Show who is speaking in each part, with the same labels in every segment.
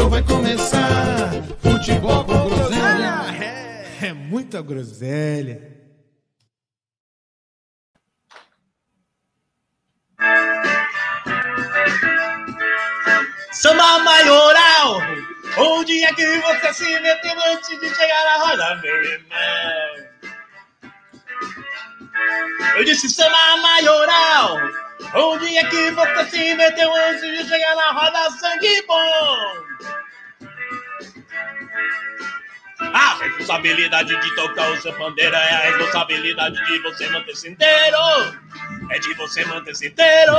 Speaker 1: show vai começar. Futebol com groselha é, é muita groselha.
Speaker 2: Samba maioral! Onde é que você se meteu antes de chegar na roda, meu irmão? Eu disse samba maioral! Onde é que você se meteu antes de chegar na roda, sangue bom? A responsabilidade de tocar o seu pandeiro é a responsabilidade de você manter-se inteiro. É de você manter-se inteiro.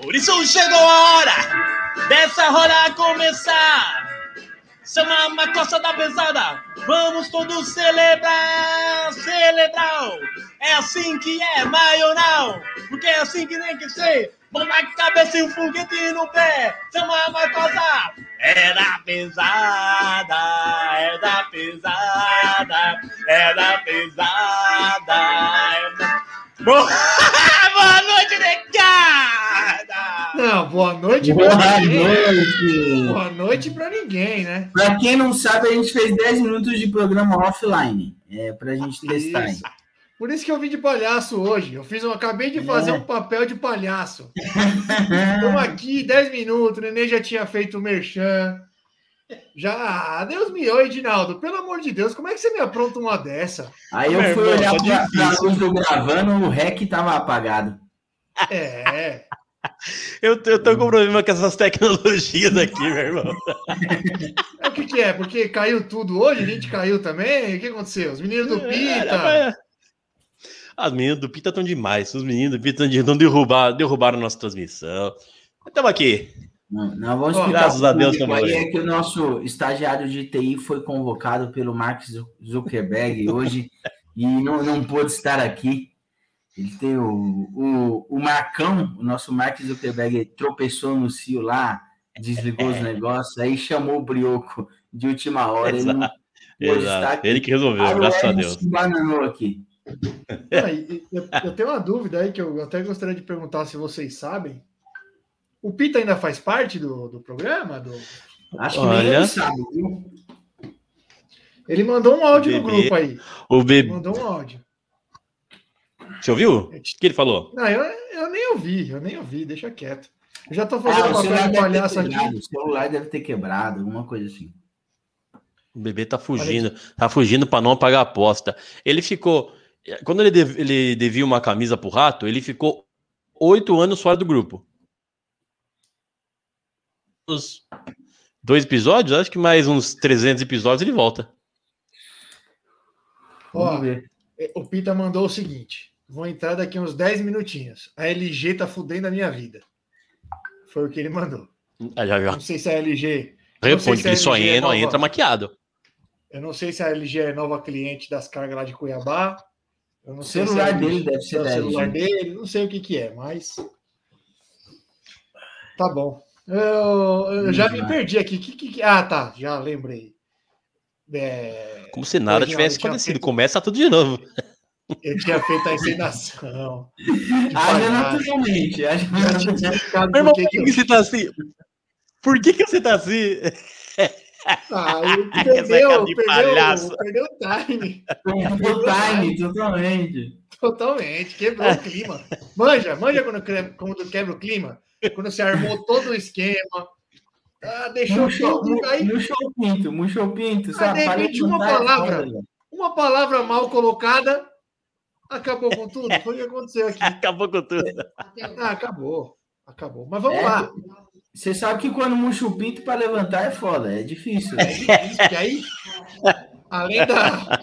Speaker 2: Por isso chegou a hora dessa roda começar. Chama uma costa da pesada, vamos todos celebrar, celebrar. É assim que é maional, porque é assim que tem que ser. Mão na cabeça e um foguete no pé, chama uma costa. É da pesada, é da pesada, é da pesada. É da... Boa, Boa noite, negada!
Speaker 3: Não, boa noite
Speaker 4: Boa
Speaker 3: pra ninguém.
Speaker 4: noite!
Speaker 3: Boa noite pra ninguém, né?
Speaker 4: Pra quem não sabe, a gente fez 10 minutos de programa offline. É, pra gente testar.
Speaker 3: Isso. Por isso que eu vim de palhaço hoje. Eu fiz, eu acabei de fazer
Speaker 4: É.
Speaker 3: um papel de palhaço. Estamos aqui, 10 minutos, o Nenê já tinha feito o merchan. Já, ah, Deus me oi, Edinaldo. Pelo amor de Deus, como é que você me apronta uma dessa?
Speaker 4: Aí eu
Speaker 2: Meu
Speaker 4: fui
Speaker 2: irmão,
Speaker 4: olhar
Speaker 2: tá
Speaker 4: pra, pra luz do gravando, o REC tava apagado.
Speaker 3: É,
Speaker 2: Eu, eu tô com problema com essas tecnologias aqui, meu irmão.
Speaker 3: é o que, que é? Porque caiu tudo hoje, a gente caiu também. O que aconteceu? Os meninos do Pita.
Speaker 2: As meninas do Pita estão demais. Os meninos do Pita estão derrubar, derrubaram nossa transmissão. Estamos aqui.
Speaker 4: Não, não vamos explicar
Speaker 2: graças a Deus
Speaker 4: aí é que o nosso estagiário de TI foi convocado pelo Mark Zu- Zuckerberg hoje e não, não pôde estar aqui. Ele tem o, o, o Marcão, o nosso Mark Zuckerberg, tropeçou no cio lá, desligou os negócios, aí chamou o Brioco de última hora. Ele não pôde estar
Speaker 2: Exato.
Speaker 4: aqui.
Speaker 2: Ele que resolveu,
Speaker 4: o
Speaker 2: graças a Deus.
Speaker 4: se bananou aqui.
Speaker 3: Eu, eu tenho uma dúvida aí que eu até gostaria de perguntar se vocês sabem. O Pita ainda faz parte do, do programa? Do...
Speaker 4: Acho que
Speaker 2: Olha.
Speaker 4: nem ele sabe, viu?
Speaker 3: Ele mandou um áudio no
Speaker 2: Bebê.
Speaker 3: grupo aí.
Speaker 2: O bebê.
Speaker 3: Mandou um áudio.
Speaker 2: Você ouviu? O que ele falou?
Speaker 3: Não, eu, eu nem ouvi, eu nem ouvi, deixa quieto. Eu já tô
Speaker 4: Ah,
Speaker 3: fazendo de
Speaker 4: deve ter
Speaker 3: palhaço aqui.
Speaker 4: quebrado, o celular deve ter quebrado, alguma coisa assim.
Speaker 2: O bebê tá fugindo, tá fugindo para não pagar a aposta. Ele ficou. Quando ele, dev- ele devia uma camisa pro rato, ele ficou oito anos fora do grupo. Os dois episódios, acho que mais uns 300 episódios ele volta.
Speaker 3: Ó,
Speaker 4: ver.
Speaker 3: o Pita mandou o seguinte: vou entrar daqui uns 10 minutinhos. A LG tá fudendo a minha vida. Foi o que ele mandou.
Speaker 2: Ah, já, já.
Speaker 3: Não sei se a LG.
Speaker 2: Responde
Speaker 3: se
Speaker 2: ele só
Speaker 3: LG é
Speaker 2: entra,
Speaker 3: nova.
Speaker 2: entra maquiado.
Speaker 3: Eu não sei se a LG é nova cliente das cargas lá de Cuiabá. Eu não
Speaker 4: O
Speaker 3: sei
Speaker 4: celular
Speaker 3: se a LG
Speaker 4: dele deve ser
Speaker 3: é o
Speaker 4: da
Speaker 3: celular
Speaker 4: LG.
Speaker 3: dele, não sei o que que é, mas tá bom. Eu, eu já me perdi aqui. Que, que, que- Ah, tá, já lembrei. É,
Speaker 2: Como se nada tivesse
Speaker 3: eu tinha
Speaker 2: acontecido.
Speaker 3: feito-
Speaker 2: Começa tudo de novo.
Speaker 3: eu tinha feito a encenação.
Speaker 4: Haja
Speaker 3: palhaço.
Speaker 4: naturalmente. haja naturalmente.
Speaker 2: Meu irmão,
Speaker 3: que
Speaker 2: que,
Speaker 3: eu...
Speaker 2: você tá assim? Por que, que você tá assim?
Speaker 3: Ah, perdeu, perdeu, perdeu o time.
Speaker 4: O time, totalmente.
Speaker 3: Totalmente, quebrou o clima. Manja, manja quando, quando quebra o clima. Quando você armou todo o esquema. Ah, deixou
Speaker 4: Murchou
Speaker 3: tudo. Aí
Speaker 4: murchou o pinto, murchou o pinto.
Speaker 3: Ah, de repente, uma
Speaker 4: é
Speaker 3: palavra. uma palavra mal colocada acabou com tudo. Foi o que aconteceu aqui.
Speaker 2: Acabou com tudo.
Speaker 3: Ah, acabou. Acabou. Mas vamos
Speaker 4: É,
Speaker 3: lá.
Speaker 4: Você sabe que quando murcha o pinto para levantar é foda, é difícil.
Speaker 3: É
Speaker 4: né?
Speaker 3: difícil, porque aí, além da,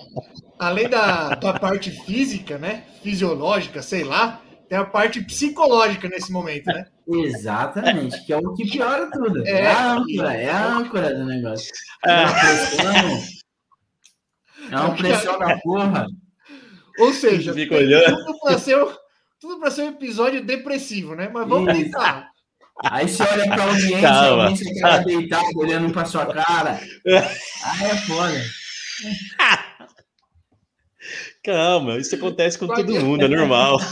Speaker 3: além da, da parte física, né? Fisiológica, sei lá, tem a parte psicológica nesse momento, né?
Speaker 4: Exatamente, que é o que piora tudo. É,
Speaker 3: É.
Speaker 4: a âncora, é a âncora do negócio. É uma pressão. É uma pressão da porra.
Speaker 3: Ou seja,
Speaker 2: Fica
Speaker 3: tem
Speaker 2: olhando.
Speaker 3: tudo para ser, tudo pra ser um episódio depressivo, né? Mas vamos
Speaker 4: Isso.
Speaker 3: tentar.
Speaker 4: Aí você olha pra audiência, a
Speaker 2: Calma.
Speaker 4: audiência cara deitado, olhando pra sua cara. Aí é foda.
Speaker 2: Calma, isso acontece com todo mundo, é normal.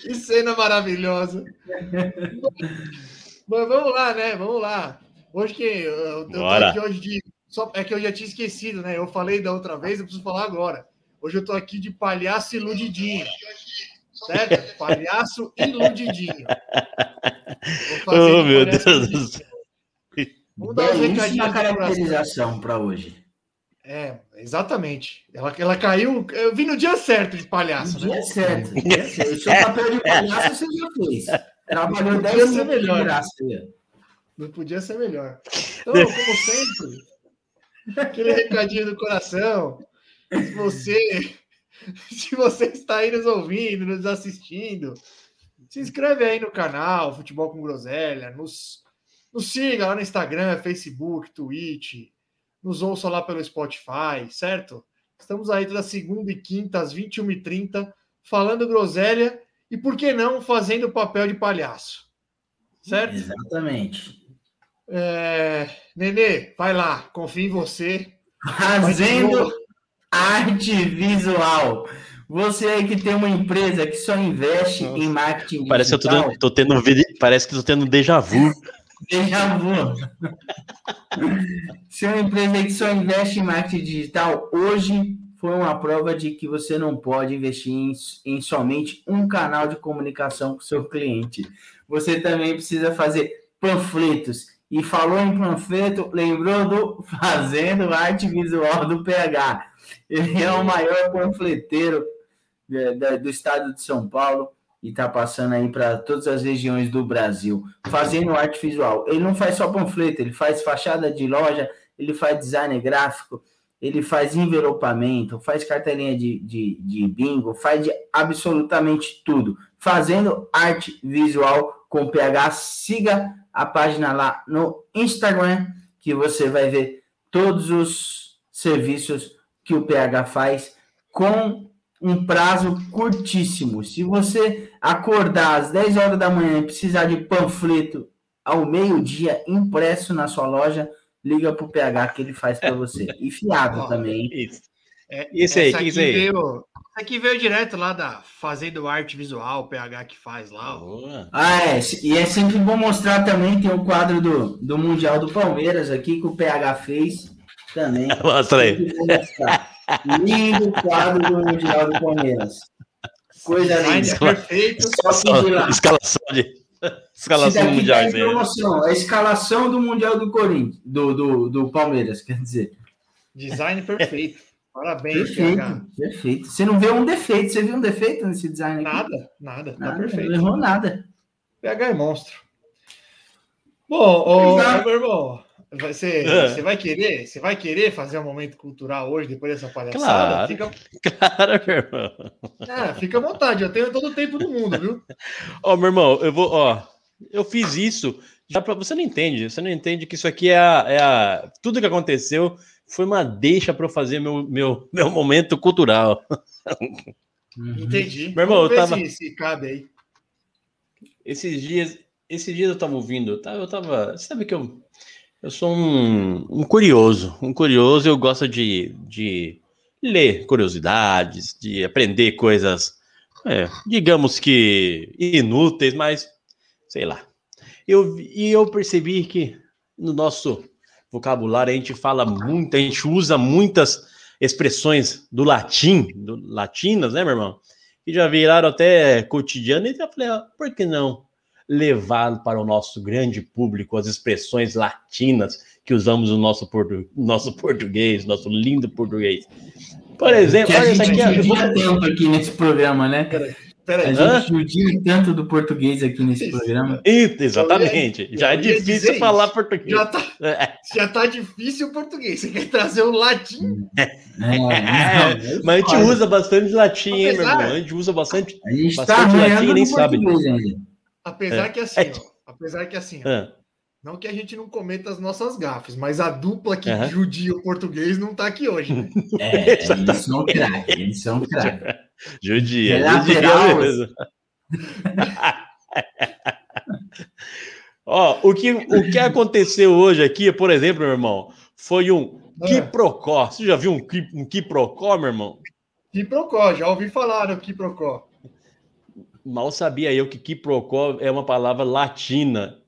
Speaker 3: Que cena maravilhosa. Mas vamos lá, né? Vamos lá. Hoje que eu, eu tô
Speaker 2: Bora.
Speaker 3: aqui hoje de. Só, é que eu já tinha esquecido, né? Eu falei da outra vez, eu preciso falar agora. Hoje eu tô aqui de palhaço iludidinho. Certo? Palhaço iludidinho. Vou fazer
Speaker 2: Oh,
Speaker 3: de
Speaker 2: meu
Speaker 3: palhaço
Speaker 2: Deus.
Speaker 3: Vamos dar do coração.
Speaker 4: caracterização para hoje.
Speaker 3: É, exatamente. Ela, ela caiu. Eu vim no dia certo de palhaço,
Speaker 4: No
Speaker 3: né?
Speaker 4: dia certo. dia certo. O seu papel de palhaço você já fez. Trabalhou
Speaker 3: Podia
Speaker 4: 10
Speaker 3: ser
Speaker 4: minutos
Speaker 3: melhor. Não podia ser melhor. Então, como sempre, aquele recadinho do coração. Se você, se você está aí nos ouvindo, nos assistindo, se inscreve aí no canal Futebol com Groselha, nos, nos siga lá no Instagram, Facebook, Twitch, nos ouça lá pelo Spotify, certo? Estamos aí toda segunda e quinta às 21h30 falando groselha e, por que não, fazendo o papel de palhaço. Certo?
Speaker 4: Exatamente.
Speaker 3: É... Nenê, vai lá, confio em você.
Speaker 4: Fazendo arte visual. Você aí que tem uma empresa que só investe
Speaker 2: Nossa.
Speaker 4: em marketing
Speaker 2: Parece que eu tô,
Speaker 4: digital,
Speaker 2: tendo, tô tendo, parece que tô tendo um déjà vu.
Speaker 4: Déjà vu. Se é uma empresa que só investe em marketing digital, hoje foi uma prova de que você não pode investir em, em somente um canal de comunicação com seu cliente. Você também precisa fazer panfletos. E falou em panfleto, lembrou do Fazendo Arte Visual do PH. Ele é o maior panfleteiro é, do estado de São Paulo e está passando aí para todas as regiões do Brasil, fazendo arte visual. Ele não faz só panfleto, ele faz fachada de loja, ele faz design gráfico, ele faz envelopamento, faz cartelinha de, de, de bingo, faz de absolutamente tudo. Fazendo arte visual com PH, siga a página lá no Instagram, que você vai ver todos os serviços que o PH faz com um prazo curtíssimo. Se você acordar às 10 horas da manhã e precisar de panfleto ao meio-dia impresso na sua loja, liga pro PH que ele faz para você. E fiado também.
Speaker 2: Isso.
Speaker 3: É,
Speaker 2: esse aí, isso aí?
Speaker 3: Veio, essa aqui veio direto lá da Fazendo Arte Visual, o PH que faz lá.
Speaker 2: Boa.
Speaker 4: Ah, é. E é sempre bom mostrar também, tem o quadro do, do Mundial do Palmeiras aqui que o PH fez também.
Speaker 2: Mostra aí.
Speaker 4: Lindo quadro do Mundial do Palmeiras. Coisa
Speaker 3: Design
Speaker 4: linda.
Speaker 3: perfeito.
Speaker 4: Lá.
Speaker 2: Escalação de.
Speaker 4: Esse
Speaker 2: Escalação
Speaker 4: daqui
Speaker 2: mundial.
Speaker 4: tá
Speaker 2: aí.
Speaker 4: promoção. A escalação do Mundial do Corinthians, do, do, do Palmeiras, quer dizer.
Speaker 3: Design perfeito. Parabéns,
Speaker 4: Perfeito,
Speaker 3: PH.
Speaker 4: perfeito. Você não vê um defeito. Você viu um defeito nesse design aqui?
Speaker 3: Nada, nada, tá
Speaker 4: Nada,
Speaker 3: perfeito.
Speaker 4: Não errou nada.
Speaker 3: PH é monstro. Bom, ô,
Speaker 4: Exato.
Speaker 3: meu irmão, você,
Speaker 2: É.
Speaker 3: você vai querer? Você vai querer fazer um momento cultural hoje, depois dessa palhaçada?
Speaker 2: Claro.
Speaker 3: Fica,
Speaker 2: Claro, meu irmão.
Speaker 3: é, fica à vontade, eu tenho todo o tempo do mundo, viu?
Speaker 2: Ó, meu irmão, eu vou, ó, eu fiz isso já para você não entende, você não entende que isso aqui é a, é a- tudo que aconteceu foi uma deixa para eu fazer meu, meu, meu momento cultural.
Speaker 3: Entendi.
Speaker 2: Meu irmão,
Speaker 3: Vamos
Speaker 2: eu tava-
Speaker 3: se, se cabe aí.
Speaker 2: Esses dias, esses dias eu tava ouvindo, eu tava, eu tava sabe que eu, eu sou um, um curioso, um curioso, eu gosto de, de ler curiosidades, de aprender coisas, é, digamos que inúteis, mas sei lá. Eu, e eu percebi que no nosso vocabulário a gente fala muito, a gente usa muitas expressões do latim, do, latinas, né, meu irmão? Que já viraram até cotidiano, e eu falei, ah, por que não levar para o nosso grande público as expressões latinas que usamos no nosso, portu nosso português, nosso lindo português? Por exemplo,
Speaker 4: Que a
Speaker 2: olha isso
Speaker 4: gente
Speaker 2: aqui, eu vou-
Speaker 4: judia tempo aqui nesse programa, né?
Speaker 3: Peraí.
Speaker 4: A gente judia tanto do português aqui nesse
Speaker 3: Isso.
Speaker 4: programa.
Speaker 2: Ih, Exatamente. Já é difícil
Speaker 3: isso.
Speaker 2: falar português.
Speaker 3: Já tá,
Speaker 2: É,
Speaker 3: já tá difícil o português. Você quer trazer o latim?
Speaker 4: É, não,
Speaker 2: mas a gente
Speaker 4: olha,
Speaker 2: usa bastante latim, hein, meu irmão? A gente usa bastante.
Speaker 4: A gente tá
Speaker 2: bastante latim
Speaker 4: arranhando
Speaker 2: e nem sabe.
Speaker 4: ainda.
Speaker 3: Apesar
Speaker 2: É.
Speaker 3: que assim, ó, apesar que assim, ó,
Speaker 2: Ah,
Speaker 3: não que a gente não cometa as nossas gafes, mas a dupla que
Speaker 2: Aham.
Speaker 3: judia o português não tá aqui hoje. Né?
Speaker 4: É, eles são craques, eles são craques.
Speaker 2: judia,
Speaker 4: É
Speaker 2: judia
Speaker 4: lateral.
Speaker 2: mesmo. Ó, o que, o que aconteceu hoje aqui, por exemplo, meu irmão, foi um
Speaker 3: Ah.
Speaker 2: quiprocó. Você já viu um, um quiprocó, meu irmão?
Speaker 3: Quiprocó, já ouvi falar no Quiprocó.
Speaker 2: Mal sabia eu que quiprocó é uma palavra latina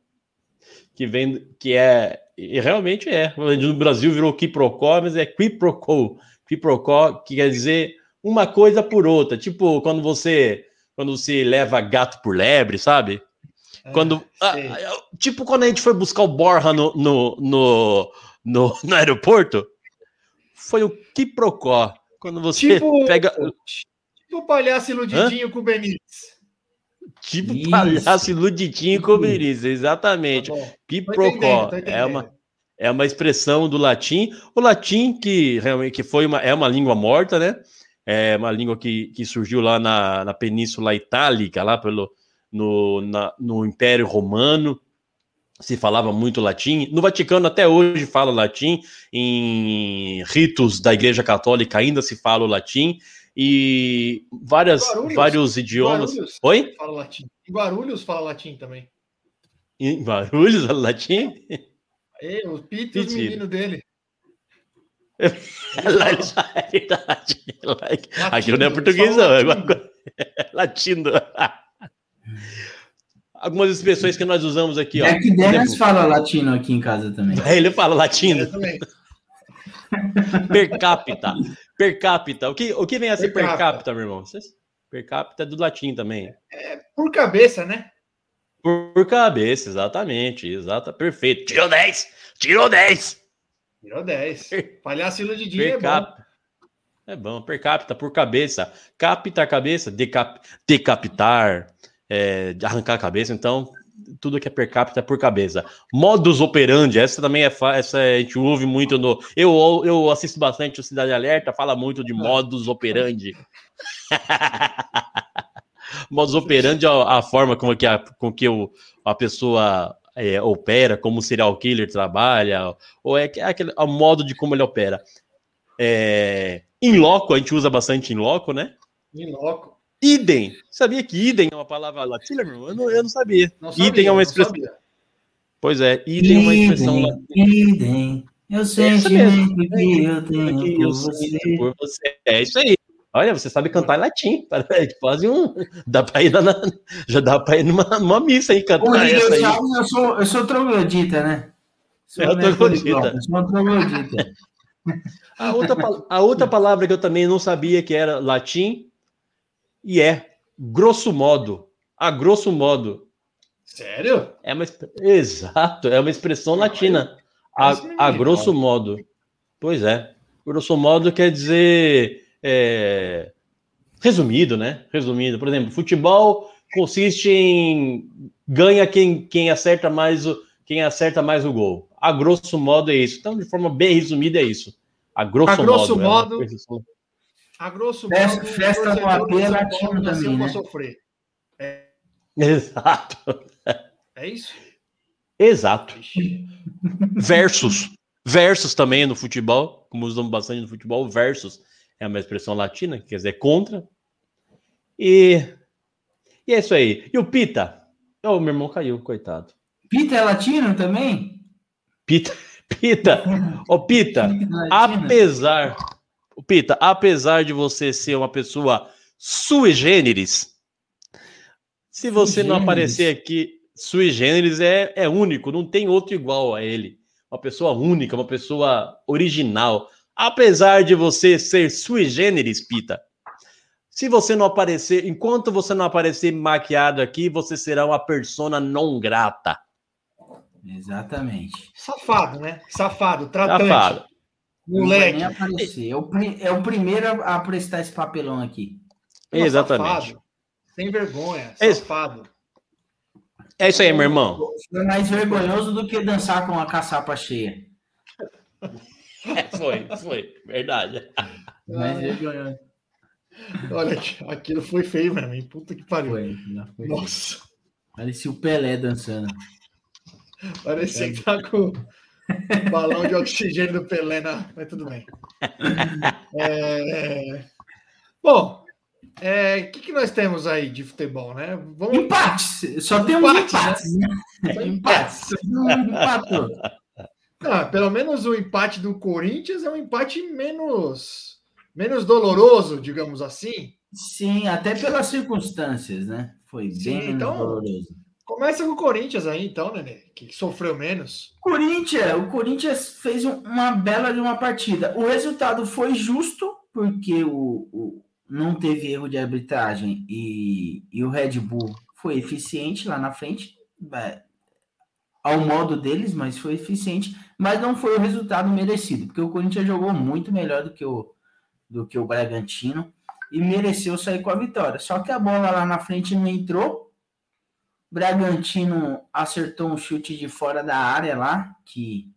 Speaker 2: que vem que é e realmente é. No Brasil virou quiprocó, mas é quiprocó. Quiprocó que quer dizer uma coisa por outra, tipo quando você quando você leva gato por lebre, sabe? Quando ah, ah, tipo quando a gente foi buscar o Borra no, no, no, no, no aeroporto, foi o quiprocó. Quando você
Speaker 3: Tipo,
Speaker 2: pega
Speaker 3: tipo o palhaço iludidinho com o Benítez.
Speaker 2: Tipo
Speaker 4: Isso.
Speaker 2: palhaço iludidinho com Benício, exatamente.
Speaker 3: Tá tô
Speaker 2: é uma, é uma expressão do latim. O latim que realmente que foi uma, é uma língua morta, né? É uma língua que, que surgiu lá na, na Península Itálica, lá pelo, no, na- no Império Romano. Se falava muito latim. No Vaticano até hoje fala latim. Em ritos da Igreja Católica ainda se fala o latim. E várias,
Speaker 3: Guarulhos.
Speaker 2: vários idiomas.
Speaker 3: Guarulhos.
Speaker 2: Oi?
Speaker 3: Fala latim. Em Guarulhos fala latim também.
Speaker 2: Em Barulhos, latim?
Speaker 3: E, o Pito e
Speaker 2: Mentira.
Speaker 3: meninos dele.
Speaker 2: Lá eles- é Aquilo não é português, não. É
Speaker 3: latino.
Speaker 2: Latino. Algumas expressões que nós usamos aqui, ó.
Speaker 4: É que Dennis fala latino aqui em casa também.
Speaker 2: Ele fala latino,
Speaker 3: Eu também.
Speaker 2: per capita. Per capita. O que, o que vem a ser
Speaker 3: Per
Speaker 2: per
Speaker 3: capita.
Speaker 2: capita, meu irmão? Per capita é do latim também.
Speaker 3: Por cabeça, né?
Speaker 2: Por, por cabeça, exatamente. Exata, perfeito. Tirou 10! Tirou 10!
Speaker 3: Virou 10. Palhaço iludidinho
Speaker 2: Per
Speaker 3: é bom.
Speaker 2: capita. É bom, per capita, por cabeça. Capta a cabeça, decap, decapitar, é, de arrancar a cabeça. Então, tudo que é per capita é por cabeça. Modus operandi, essa também é. Essa a gente ouve muito no. Eu, eu assisto bastante o Cidade Alerta, fala muito de modus operandi. modus operandi é a, a forma com que, a, com que o, a pessoa é, opera, como o serial killer trabalha, ou é, é aquele, é o modo de como ele opera. É, in loco, a gente usa bastante in loco, né?
Speaker 3: Em loco.
Speaker 2: Idem. Sabia que idem é uma palavra latina, meu irmão? Eu não, eu não sabia.
Speaker 3: Não
Speaker 2: Idem é uma expressão. Pois é, idem é uma expressão latina.
Speaker 4: idem, eu
Speaker 2: mesmo.
Speaker 4: que eu tenho
Speaker 2: que
Speaker 4: por
Speaker 2: eu
Speaker 4: você.
Speaker 2: por você. É isso aí. Olha, você sabe cantar em latim. Parece quase um. Dá pra ir na, na- já dá pra ir numa, numa missa aí cantar essa aí.
Speaker 4: sabe, eu sou, eu sou troglodita, né? Sou
Speaker 2: É,
Speaker 4: né,
Speaker 2: troglodita.
Speaker 4: Eu sou troglodita.
Speaker 2: A outra, a outra palavra que eu também não sabia que era latim e é grosso modo. A grosso modo.
Speaker 3: Sério?
Speaker 2: É uma, exato, é uma expressão latina. A,
Speaker 3: é
Speaker 2: a grosso modo. Pois é. Grosso modo quer dizer. é, resumido, né? Resumido. Por exemplo, futebol consiste em ganha quem, quem acerta mais o quem acerta mais o gol. A grosso modo é isso. Então, de forma bem resumida, é isso. A grosso,
Speaker 3: A grosso
Speaker 2: modo. é
Speaker 3: modo,
Speaker 2: expressão-
Speaker 3: A grosso
Speaker 4: Festa-
Speaker 3: modo,
Speaker 4: festa AP
Speaker 3: do São
Speaker 4: latino também, né?
Speaker 3: sofrer.
Speaker 2: Exato.
Speaker 3: É isso?
Speaker 2: Exato.
Speaker 3: Ixi.
Speaker 2: Versus. Versus também no futebol, como usamos bastante no futebol, versus é uma expressão latina, que quer dizer contra. E, e é isso aí. E o Pita? Oh, meu irmão caiu, coitado.
Speaker 4: Pita é latino também?
Speaker 2: Pita, Pita, ô Pita,
Speaker 4: Pita é
Speaker 2: apesar, Pita, apesar de você ser uma pessoa sui generis, se você não
Speaker 4: generis.
Speaker 2: aparecer aqui, sui generis é, é único, não tem outro igual a ele. Uma pessoa única, uma pessoa original. Apesar de você ser sui generis, Pita, se você não aparecer, enquanto você não aparecer maquiado aqui, você será uma persona não grata.
Speaker 4: Exatamente.
Speaker 3: Safado, né? Safado, tratante.
Speaker 2: Safado.
Speaker 3: Moleque.
Speaker 4: É o, é o primeiro a a prestar esse papelão aqui.
Speaker 3: Não,
Speaker 2: Exatamente.
Speaker 3: Safado. Sem vergonha,
Speaker 5: É-
Speaker 3: safado.
Speaker 5: É isso aí, meu irmão.
Speaker 4: Foi mais vergonhoso do que dançar com a caçapa cheia.
Speaker 5: É, foi, foi. Verdade.
Speaker 4: Mais vergonhoso.
Speaker 3: Olha, aqui, aquilo foi feio mesmo, hein? Puta que pariu.
Speaker 4: Foi, foi.
Speaker 3: Nossa,
Speaker 4: Parecia o Pelé dançando.
Speaker 3: parecia que tá com balão de oxigênio do Pelé na. Mas tudo bem. É, Bom, o que, que nós temos aí de futebol, né? Vamos
Speaker 4: Empates! Só temos
Speaker 3: Empates,
Speaker 4: né?
Speaker 3: Só
Speaker 4: Empates. Empatou.
Speaker 3: Ah, pelo menos o empate do Corinthians é um empate menos menos doloroso, digamos assim.
Speaker 4: Sim, até pelas circunstâncias, né? Foi
Speaker 3: Sim,
Speaker 4: bem menos
Speaker 3: então-
Speaker 4: doloroso.
Speaker 3: Começa com o Corinthians aí, então, Nenê, que sofreu menos.
Speaker 4: Corinthians, o Corinthians fez um- uma bela de uma partida. O resultado foi justo, porque o, o- não teve erro de arbitragem e, e o Red Bull foi eficiente lá na frente, é, ao modo deles, mas foi eficiente, mas não foi o resultado merecido, porque o Corinthians jogou muito melhor do que o, do que o Bragantino e mereceu sair com a vitória. Só que a bola lá na frente não entrou. Bragantino acertou um chute de fora da área lá, que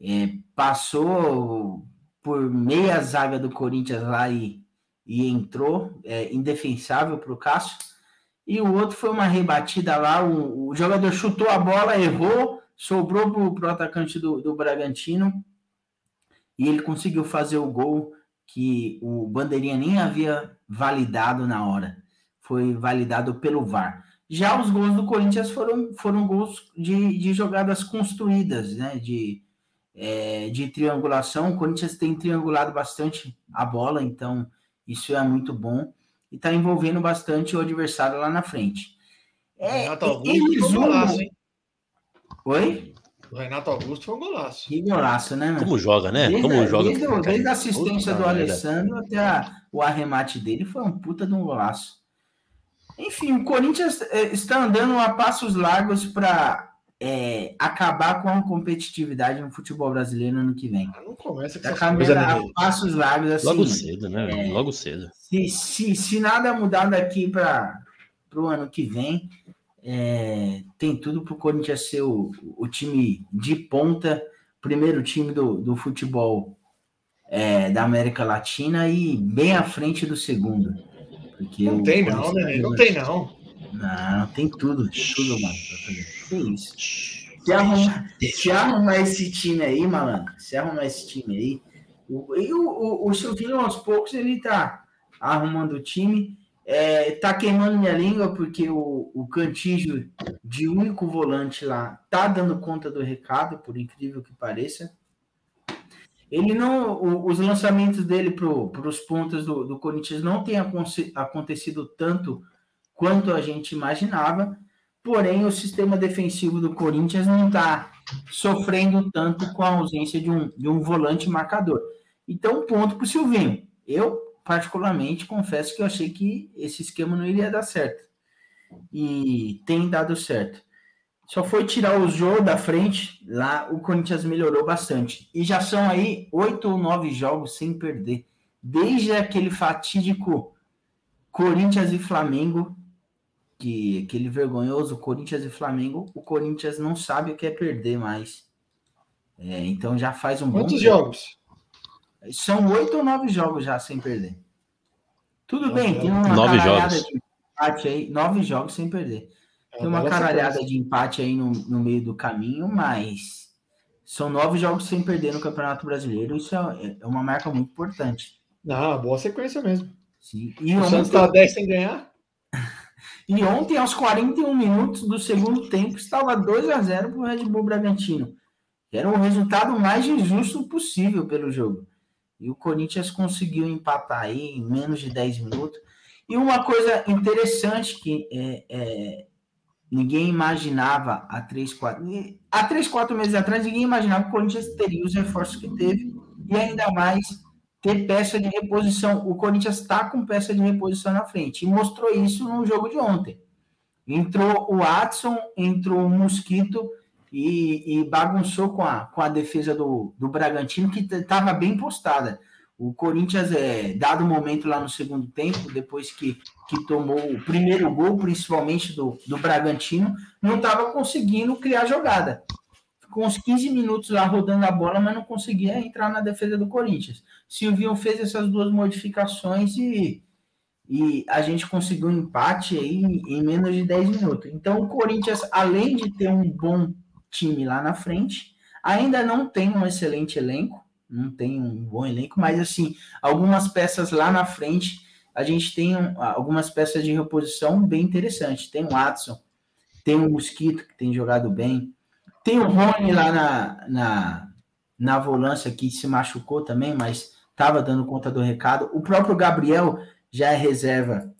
Speaker 4: é, passou por meia zaga do Corinthians lá e, e entrou, é, indefensável para o Cássio. E o outro foi uma rebatida lá, o, o jogador chutou a bola, errou, sobrou para o atacante do, do Bragantino e ele conseguiu fazer o gol que o Bandeirinha nem havia validado na hora. Foi validado pelo VAR. Já os gols do Corinthians foram, foram gols de, de jogadas construídas, né? De, é, de triangulação. O Corinthians tem triangulado bastante a bola, então isso é muito bom. E está envolvendo bastante o adversário lá na frente. É,
Speaker 3: Renato Augusto foi um golaço, hein?
Speaker 4: Oi?
Speaker 3: O Renato Augusto foi um golaço.
Speaker 4: Que golaço, né, mano?
Speaker 5: Como joga, né?
Speaker 4: Desde,
Speaker 5: Como
Speaker 4: a-
Speaker 5: joga.
Speaker 4: desde, desde a assistência
Speaker 5: Puta
Speaker 4: do. Alessandro até a- o arremate dele foi um puta de um golaço. Enfim, o Corinthians eh, está andando a passos largos para acabar com a competitividade no futebol brasileiro no ano que vem.
Speaker 3: Não começa com
Speaker 4: Está
Speaker 3: essa
Speaker 5: coisa,
Speaker 4: a
Speaker 5: né?
Speaker 4: passos largos assim.
Speaker 5: Logo cedo, né? Logo cedo.
Speaker 4: se, se, se nada mudar daqui para o ano que vem, é, tem tudo para o Corinthians ser o, o time de ponta, primeiro time do, do futebol é, da América Latina e bem à frente do segundo. Porque
Speaker 3: Não
Speaker 4: o
Speaker 3: tem não, né? Não tem não.
Speaker 4: Não, tem tudo, tem tudo, mano. pra fazer. Que isso? Se arrumar, se arrumar esse time aí, malandro, se arrumar esse time aí, o, e o, o, o Silvinho, aos poucos, ele tá arrumando o time, é, tá queimando minha língua, porque o, o Cantígio, de único volante lá, tá dando conta do recado, por incrível que pareça. Ele não, os lançamentos dele para os pontos do, do Corinthians não tem acontecido tanto quanto a gente imaginava, porém o sistema defensivo do Corinthians não está sofrendo tanto com a ausência de um, de um volante marcador. Então, ponto para o Silvinho. Eu, particularmente, confesso que eu achei que esse esquema não iria dar certo. E tem dado certo. Só foi tirar o Jô da frente, lá o Corinthians melhorou bastante. E já são aí oito ou nove jogos sem perder. Desde aquele fatídico Corinthians e Flamengo, que aquele vergonhoso Corinthians e Flamengo, o Corinthians não sabe o que é perder mais. É, então já faz um bom
Speaker 3: Quantos jogos?
Speaker 4: São oito ou nove jogos já sem perder. Tudo
Speaker 3: Nove
Speaker 4: bem, tem uma
Speaker 5: Nove jogos.
Speaker 4: de empate aí, nove jogos sem perder. Tem uma caralhada de empate aí no, no meio do caminho, mas são nove jogos sem perder no Campeonato Brasileiro. Isso é, é uma marca muito importante.
Speaker 3: Não, boa sequência mesmo.
Speaker 4: Sim. E,
Speaker 3: O Santos
Speaker 4: ontem,
Speaker 3: tá 10 sem ganhar?
Speaker 4: e ontem, aos 41 minutos do segundo tempo, estava 2 a 0 para o Red Bull Bragantino. Era o resultado mais injusto possível pelo jogo. E o Corinthians conseguiu empatar aí em menos de 10 minutos. E uma coisa interessante que é, é, ninguém imaginava há 3, 4... Há 3, 4 meses atrás, ninguém imaginava que o Corinthians teria os reforços que teve. E ainda mais ter peça de reposição. O Corinthians está com peça de reposição na frente. E mostrou isso no jogo de ontem. Entrou o Watson, entrou o Mosquito e, e bagunçou com a, com a defesa do, do Bragantino, que estava bem postada. O Corinthians, é, dado o momento lá no segundo tempo, depois que, que tomou o primeiro gol, principalmente do, do Bragantino, não estava conseguindo criar jogada. Ficou uns 15 minutos lá rodando a bola, mas não conseguia entrar na defesa do Corinthians. Silvinho fez essas duas modificações e, e a gente conseguiu um empate aí em menos de 10 minutos. Então o Corinthians, além de ter um bom time lá na frente, ainda não tem um excelente elenco não tem um bom elenco, mas assim, algumas peças lá na frente, a gente tem um, algumas peças de reposição bem interessantes. Tem o Watson, tem o Mosquito, que tem jogado bem, tem o Rony lá na, na, na volância, que se machucou também, mas estava dando conta do recado. O próprio Gabriel já é reserva,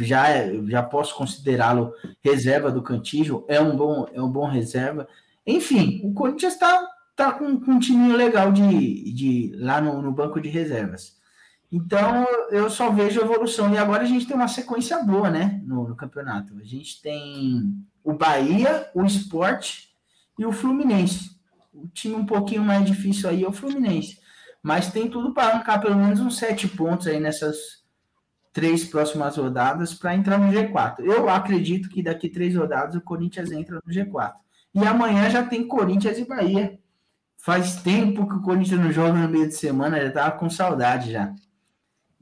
Speaker 4: já, é, já posso considerá-lo reserva do Cantígio, é um bom, é um bom reserva. Enfim, o Corinthians está tá com, com, um time legal de, de lá no, no, banco de reservas. Então eu só vejo evolução. E agora a gente tem uma sequência boa, né? No, no campeonato. A gente tem o Bahia, o Sport e o Fluminense. O time um pouquinho mais difícil aí é o Fluminense. Mas tem tudo para arrancar pelo menos uns sete pontos aí nessas três próximas rodadas para entrar no G4. Eu acredito que daqui três rodadas o Corinthians entra no G4. E amanhã já tem Corinthians e Bahia Faz tempo que o Corinthians não joga no meio de semana, já tava com saudade já.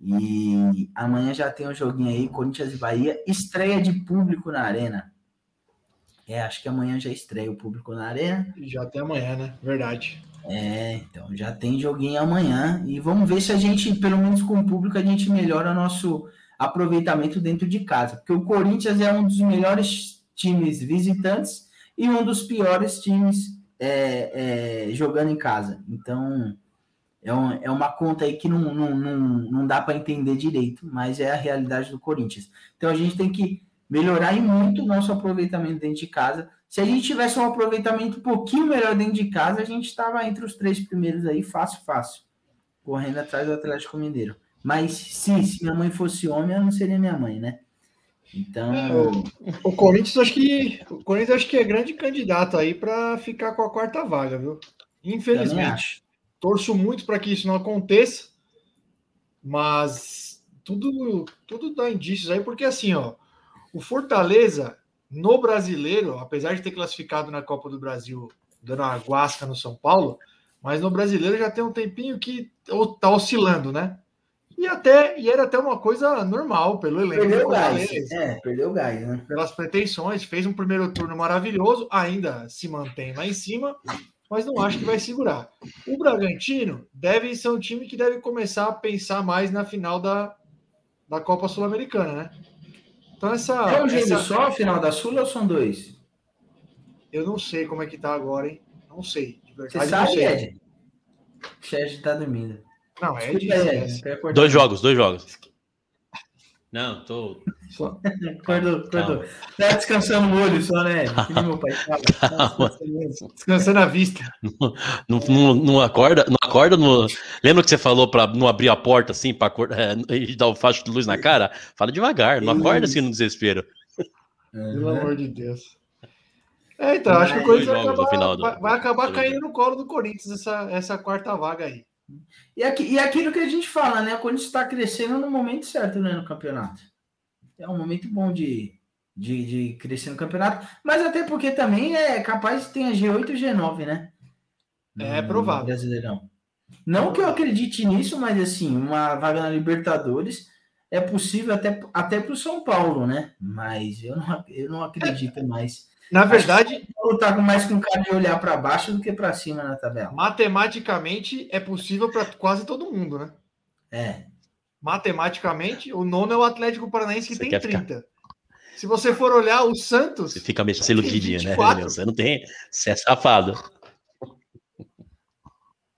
Speaker 4: E amanhã já tem um joguinho aí, Corinthians e Bahia, estreia de público na arena. É, acho que amanhã já estreia o público na arena.
Speaker 3: Já tem amanhã, né? Verdade.
Speaker 4: É, então já tem joguinho amanhã. E vamos ver se a gente, pelo menos com o público, a gente melhora nosso aproveitamento dentro de casa. Porque o Corinthians é um dos melhores times visitantes e um dos piores times é, é, jogando em casa. Então, é, um, é uma conta aí que não, não, não, não dá para entender direito, mas é a realidade do Corinthians. Então, a gente tem que melhorar e muito o nosso aproveitamento dentro de casa. Se a gente tivesse um aproveitamento um pouquinho melhor dentro de casa, a gente estava entre os três primeiros aí, fácil, fácil, correndo atrás do Atlético Mineiro. Mas sim, se minha mãe fosse homem, eu não seria minha mãe, né? Então. É,
Speaker 3: o, o, Corinthians acho que. O Corinthians acho que é grande candidato aí para ficar com a quarta vaga, viu? Infelizmente. Torço muito para que isso não aconteça, mas tudo, tudo dá indícios aí, porque assim, ó, o Fortaleza no brasileiro, apesar de ter classificado na Copa do Brasil dando uma guasca no São Paulo, mas no brasileiro já tem um tempinho que tá oscilando, né? E até e era até uma coisa normal pelo elenco.
Speaker 4: Perdeu o gás. É, perdeu o gás, né?
Speaker 3: Pelas pretensões, fez um primeiro turno maravilhoso, ainda se mantém lá em cima, mas não acho que vai segurar. O Bragantino deve ser um time que deve começar a pensar mais na final da, da Copa Sul-Americana, né?
Speaker 4: Então essa. É um essa... só a final da Sul ou são dois?
Speaker 3: Eu não sei como é que tá agora, hein? Não sei.
Speaker 4: De verdade, Você sabe, Ed? O Ed tá dormindo.
Speaker 3: Não, é
Speaker 5: isso. Dois jogos, dois jogos. Não, tô.
Speaker 4: Acordou, acordou. Tá descansando o olho só, né? Pai fala.
Speaker 3: Descansando a vista.
Speaker 5: Não, não, não, acorda, não acorda no. Lembra que você falou para não abrir a porta assim, para é, e dar o facho de luz na cara? Fala devagar, não acorda assim no desespero.
Speaker 3: Pelo amor de Deus. É, então, acho que o Corinthians vai acabar, vai, vai acabar caindo no colo do Corinthians essa, essa quarta vaga aí.
Speaker 4: E, aqui, e aquilo que a gente fala, né? Quando está crescendo no momento certo, né? No campeonato. É um momento bom de, de, de crescer no campeonato. Mas até porque também é capaz de ter a G8 e G9, né?
Speaker 3: É provável.
Speaker 4: Brasileirão. Não que eu acredite nisso, mas assim, uma vaga na Libertadores é possível até, até para o São Paulo, né? Mas eu não, eu não acredito mais
Speaker 3: na verdade,
Speaker 4: tá mais com cara de olhar para baixo do que para cima na tabela.
Speaker 3: Matematicamente é possível para quase todo mundo, né?
Speaker 4: É.
Speaker 3: Matematicamente, o nono é o Atlético Paranaense que você tem 30. Ficar... Se você for olhar o Santos.
Speaker 5: Você fica meio se iludidinho, né? Você não tem. Você é safado.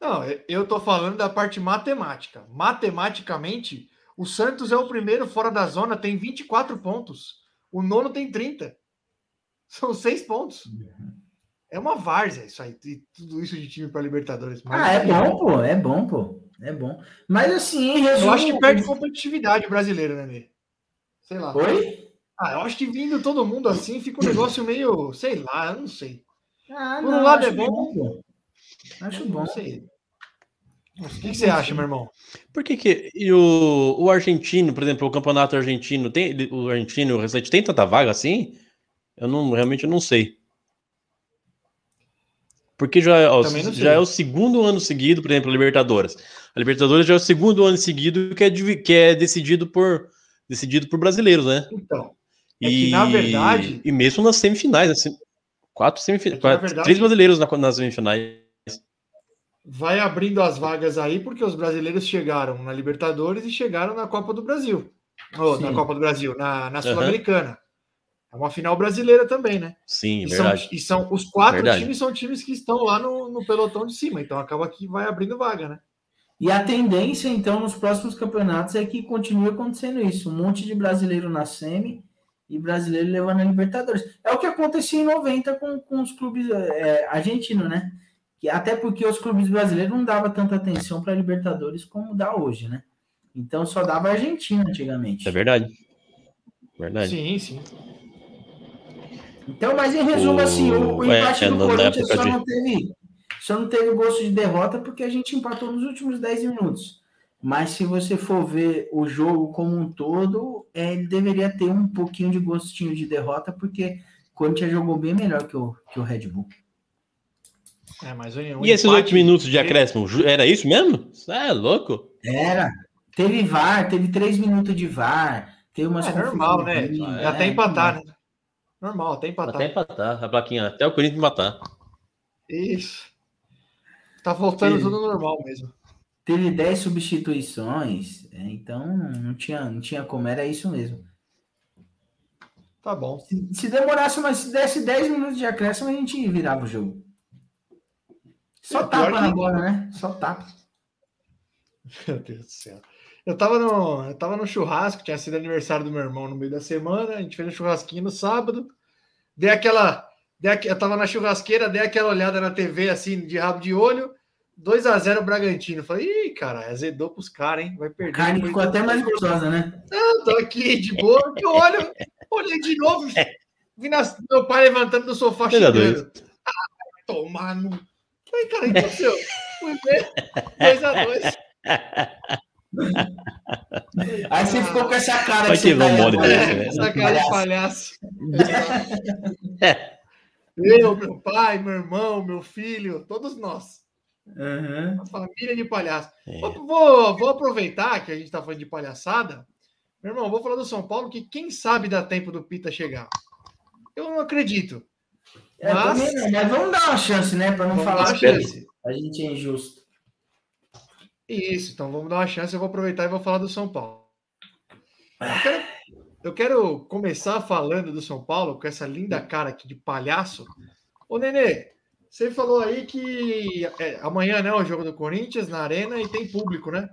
Speaker 3: Não, eu tô falando da parte matemática. Matematicamente, o Santos é o primeiro fora da zona, tem 24 pontos. O nono tem 30. São seis pontos. É uma várzea isso aí, tudo isso de time para Libertadores.
Speaker 4: Mas ah, é bom, pô, é bom, pô, é bom. Mas assim,
Speaker 3: resumo... eu acho que perde competitividade brasileira, né, Ney? Sei lá.
Speaker 4: Oi?
Speaker 3: Ah, eu acho que vindo todo mundo assim fica um negócio meio, sei lá, eu não sei.
Speaker 4: Ah, Por um lado é bom, bom
Speaker 3: Acho bom. Não sei. O que, que você acha, meu irmão?
Speaker 2: Por que que e o, o argentino, por exemplo, o campeonato argentino, tem o argentino, o restante, tem tanta vaga assim? Eu não, realmente eu não sei. Porque já, ó, já é o segundo ano seguido, por exemplo, a Libertadores. A Libertadores já é o segundo ano seguido que é, que é decidido por decidido por brasileiros, né?
Speaker 3: Então, É que, na verdade-
Speaker 2: E mesmo nas semifinais, assim, quatro semifinais.
Speaker 3: É verdade-
Speaker 2: três brasileiros na- nas semifinais.
Speaker 3: vai abrindo as vagas aí, porque os brasileiros chegaram na Libertadores e chegaram na Copa do Brasil. Ou, na. Copa do Brasil, na, na. Sul-Americana. É uma final brasileira também, né?
Speaker 2: Sim,
Speaker 3: E são,
Speaker 2: verdade.
Speaker 3: e são os quatro
Speaker 2: Verdade.
Speaker 3: times são times que estão lá no, no pelotão de cima. Então acaba que vai abrindo vaga, né?
Speaker 4: E a tendência, então, nos próximos campeonatos é que continue acontecendo isso. Um monte de brasileiro na semi e brasileiro levando a Libertadores. É o que acontecia em 90 com, com os clubes é, argentinos, né? Que, até porque os clubes brasileiros não davam tanta atenção para a Libertadores como dá hoje, né? Então só dava a Argentina antigamente.
Speaker 2: É verdade. Verdade.
Speaker 3: Sim, sim.
Speaker 4: Então, mas em resumo,
Speaker 2: O-
Speaker 4: assim, o, o empate
Speaker 2: é,
Speaker 4: do Corinthians só
Speaker 2: de-
Speaker 4: não teve só não teve gosto de derrota porque a gente empatou nos últimos 10 minutos. Mas se você for ver o jogo como um todo, é, ele deveria ter um pouquinho de gostinho de derrota, porque o Corinthians jogou bem melhor que o, que o Red Bull.
Speaker 3: É, mas o- o
Speaker 2: E esses oito minutos de acréscimo, era isso mesmo? Você é louco?
Speaker 4: Era. Teve VAR, teve 3 minutos de VAR, teve umas
Speaker 3: É normal, né? até
Speaker 4: é,
Speaker 3: empatar, né? Normal, até empatar.
Speaker 2: Até empatar, a plaquinha, até o Corinthians empatar.
Speaker 3: Isso. Tá voltando
Speaker 4: Sim.
Speaker 3: tudo normal mesmo.
Speaker 4: Teve 10 substituições, é, então não tinha, não tinha como, era isso mesmo.
Speaker 3: Tá bom.
Speaker 4: Se, se demorasse, mas se desse 10 minutos de acréscimo, a gente virava o jogo. Só
Speaker 3: É,
Speaker 4: tapa na bola, né? Só tapa.
Speaker 3: Meu Deus do céu. Eu tava, no, eu tava no churrasco, tinha sido aniversário do meu irmão no meio da semana, a gente fez um churrasquinho no sábado, dei aquela. Dei, eu tava na churrasqueira, dei aquela olhada na TV assim, de rabo de olho, 2 a 0 Bragantino. Falei, ih, cara, azedou pros caras, hein? Vai
Speaker 4: A
Speaker 3: perder.
Speaker 4: carne
Speaker 3: depois
Speaker 4: ficou até mais gostosa, né?
Speaker 3: Eu tô aqui de boa, eu olho, olhei de novo, vi nas- meu pai levantando do sofá
Speaker 2: a
Speaker 3: xingando. Ah, tomar no. Falei, cara, o que aconteceu? Fui ver, 2x2.
Speaker 4: Aí você ficou com essa cara
Speaker 2: Vai
Speaker 4: que você
Speaker 2: que
Speaker 4: tá né?
Speaker 3: Essa cara de palhaço. Eu, meu pai, meu irmão, meu filho, todos nós.
Speaker 4: Aham.
Speaker 3: Uma família de palhaço.
Speaker 2: É.
Speaker 3: Vou, vou- aproveitar que a gente tá falando de palhaçada. Meu irmão, vou falar do São Paulo, que quem sabe dá tempo do Pita chegar. Eu não acredito.
Speaker 4: É,
Speaker 3: Mas-
Speaker 4: não, mas vamos dar uma chance, né? Para não
Speaker 3: Vamos
Speaker 4: falar
Speaker 3: dar
Speaker 4: que
Speaker 3: chance.
Speaker 4: a gente é injusto.
Speaker 3: Isso, então vamos dar uma chance. Eu vou aproveitar e vou falar do São Paulo. Eu quero, eu quero começar falando do São Paulo com essa linda cara aqui de palhaço. Ô, Nenê, você falou aí que é, amanhã, né, o jogo do Corinthians na Arena e tem público, né?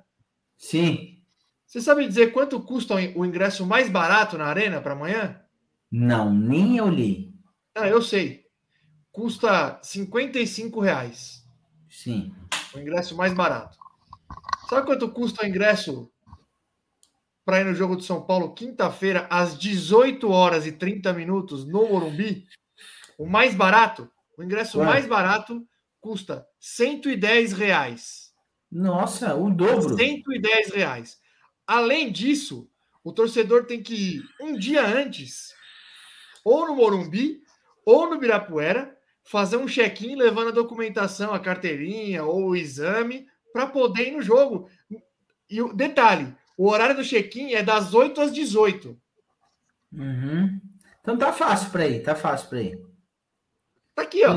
Speaker 4: Sim.
Speaker 3: Você sabe dizer quanto custa o ingresso mais barato na Arena para amanhã?
Speaker 4: Não, nem eu li.
Speaker 3: Ah, eu sei. Custa 55 reais.
Speaker 4: Sim.
Speaker 3: O ingresso mais barato. Sabe quanto custa o ingresso para ir no jogo de São Paulo quinta-feira às 18 horas e 30 minutos no Morumbi? O mais barato, o ingresso
Speaker 4: Quanto?
Speaker 3: mais barato custa 110 reais.
Speaker 4: Nossa, o dobro.
Speaker 3: 110 reais. Além disso, o torcedor tem que ir um dia antes, ou no Morumbi, ou no Birapuera, fazer um check-in levando a documentação, a carteirinha ou o exame, para poder ir no jogo. E o detalhe: o horário do check-in é das 8 às 18.
Speaker 4: Uhum. Então tá fácil para ir, tá fácil para ir.
Speaker 3: Tá aqui, ó.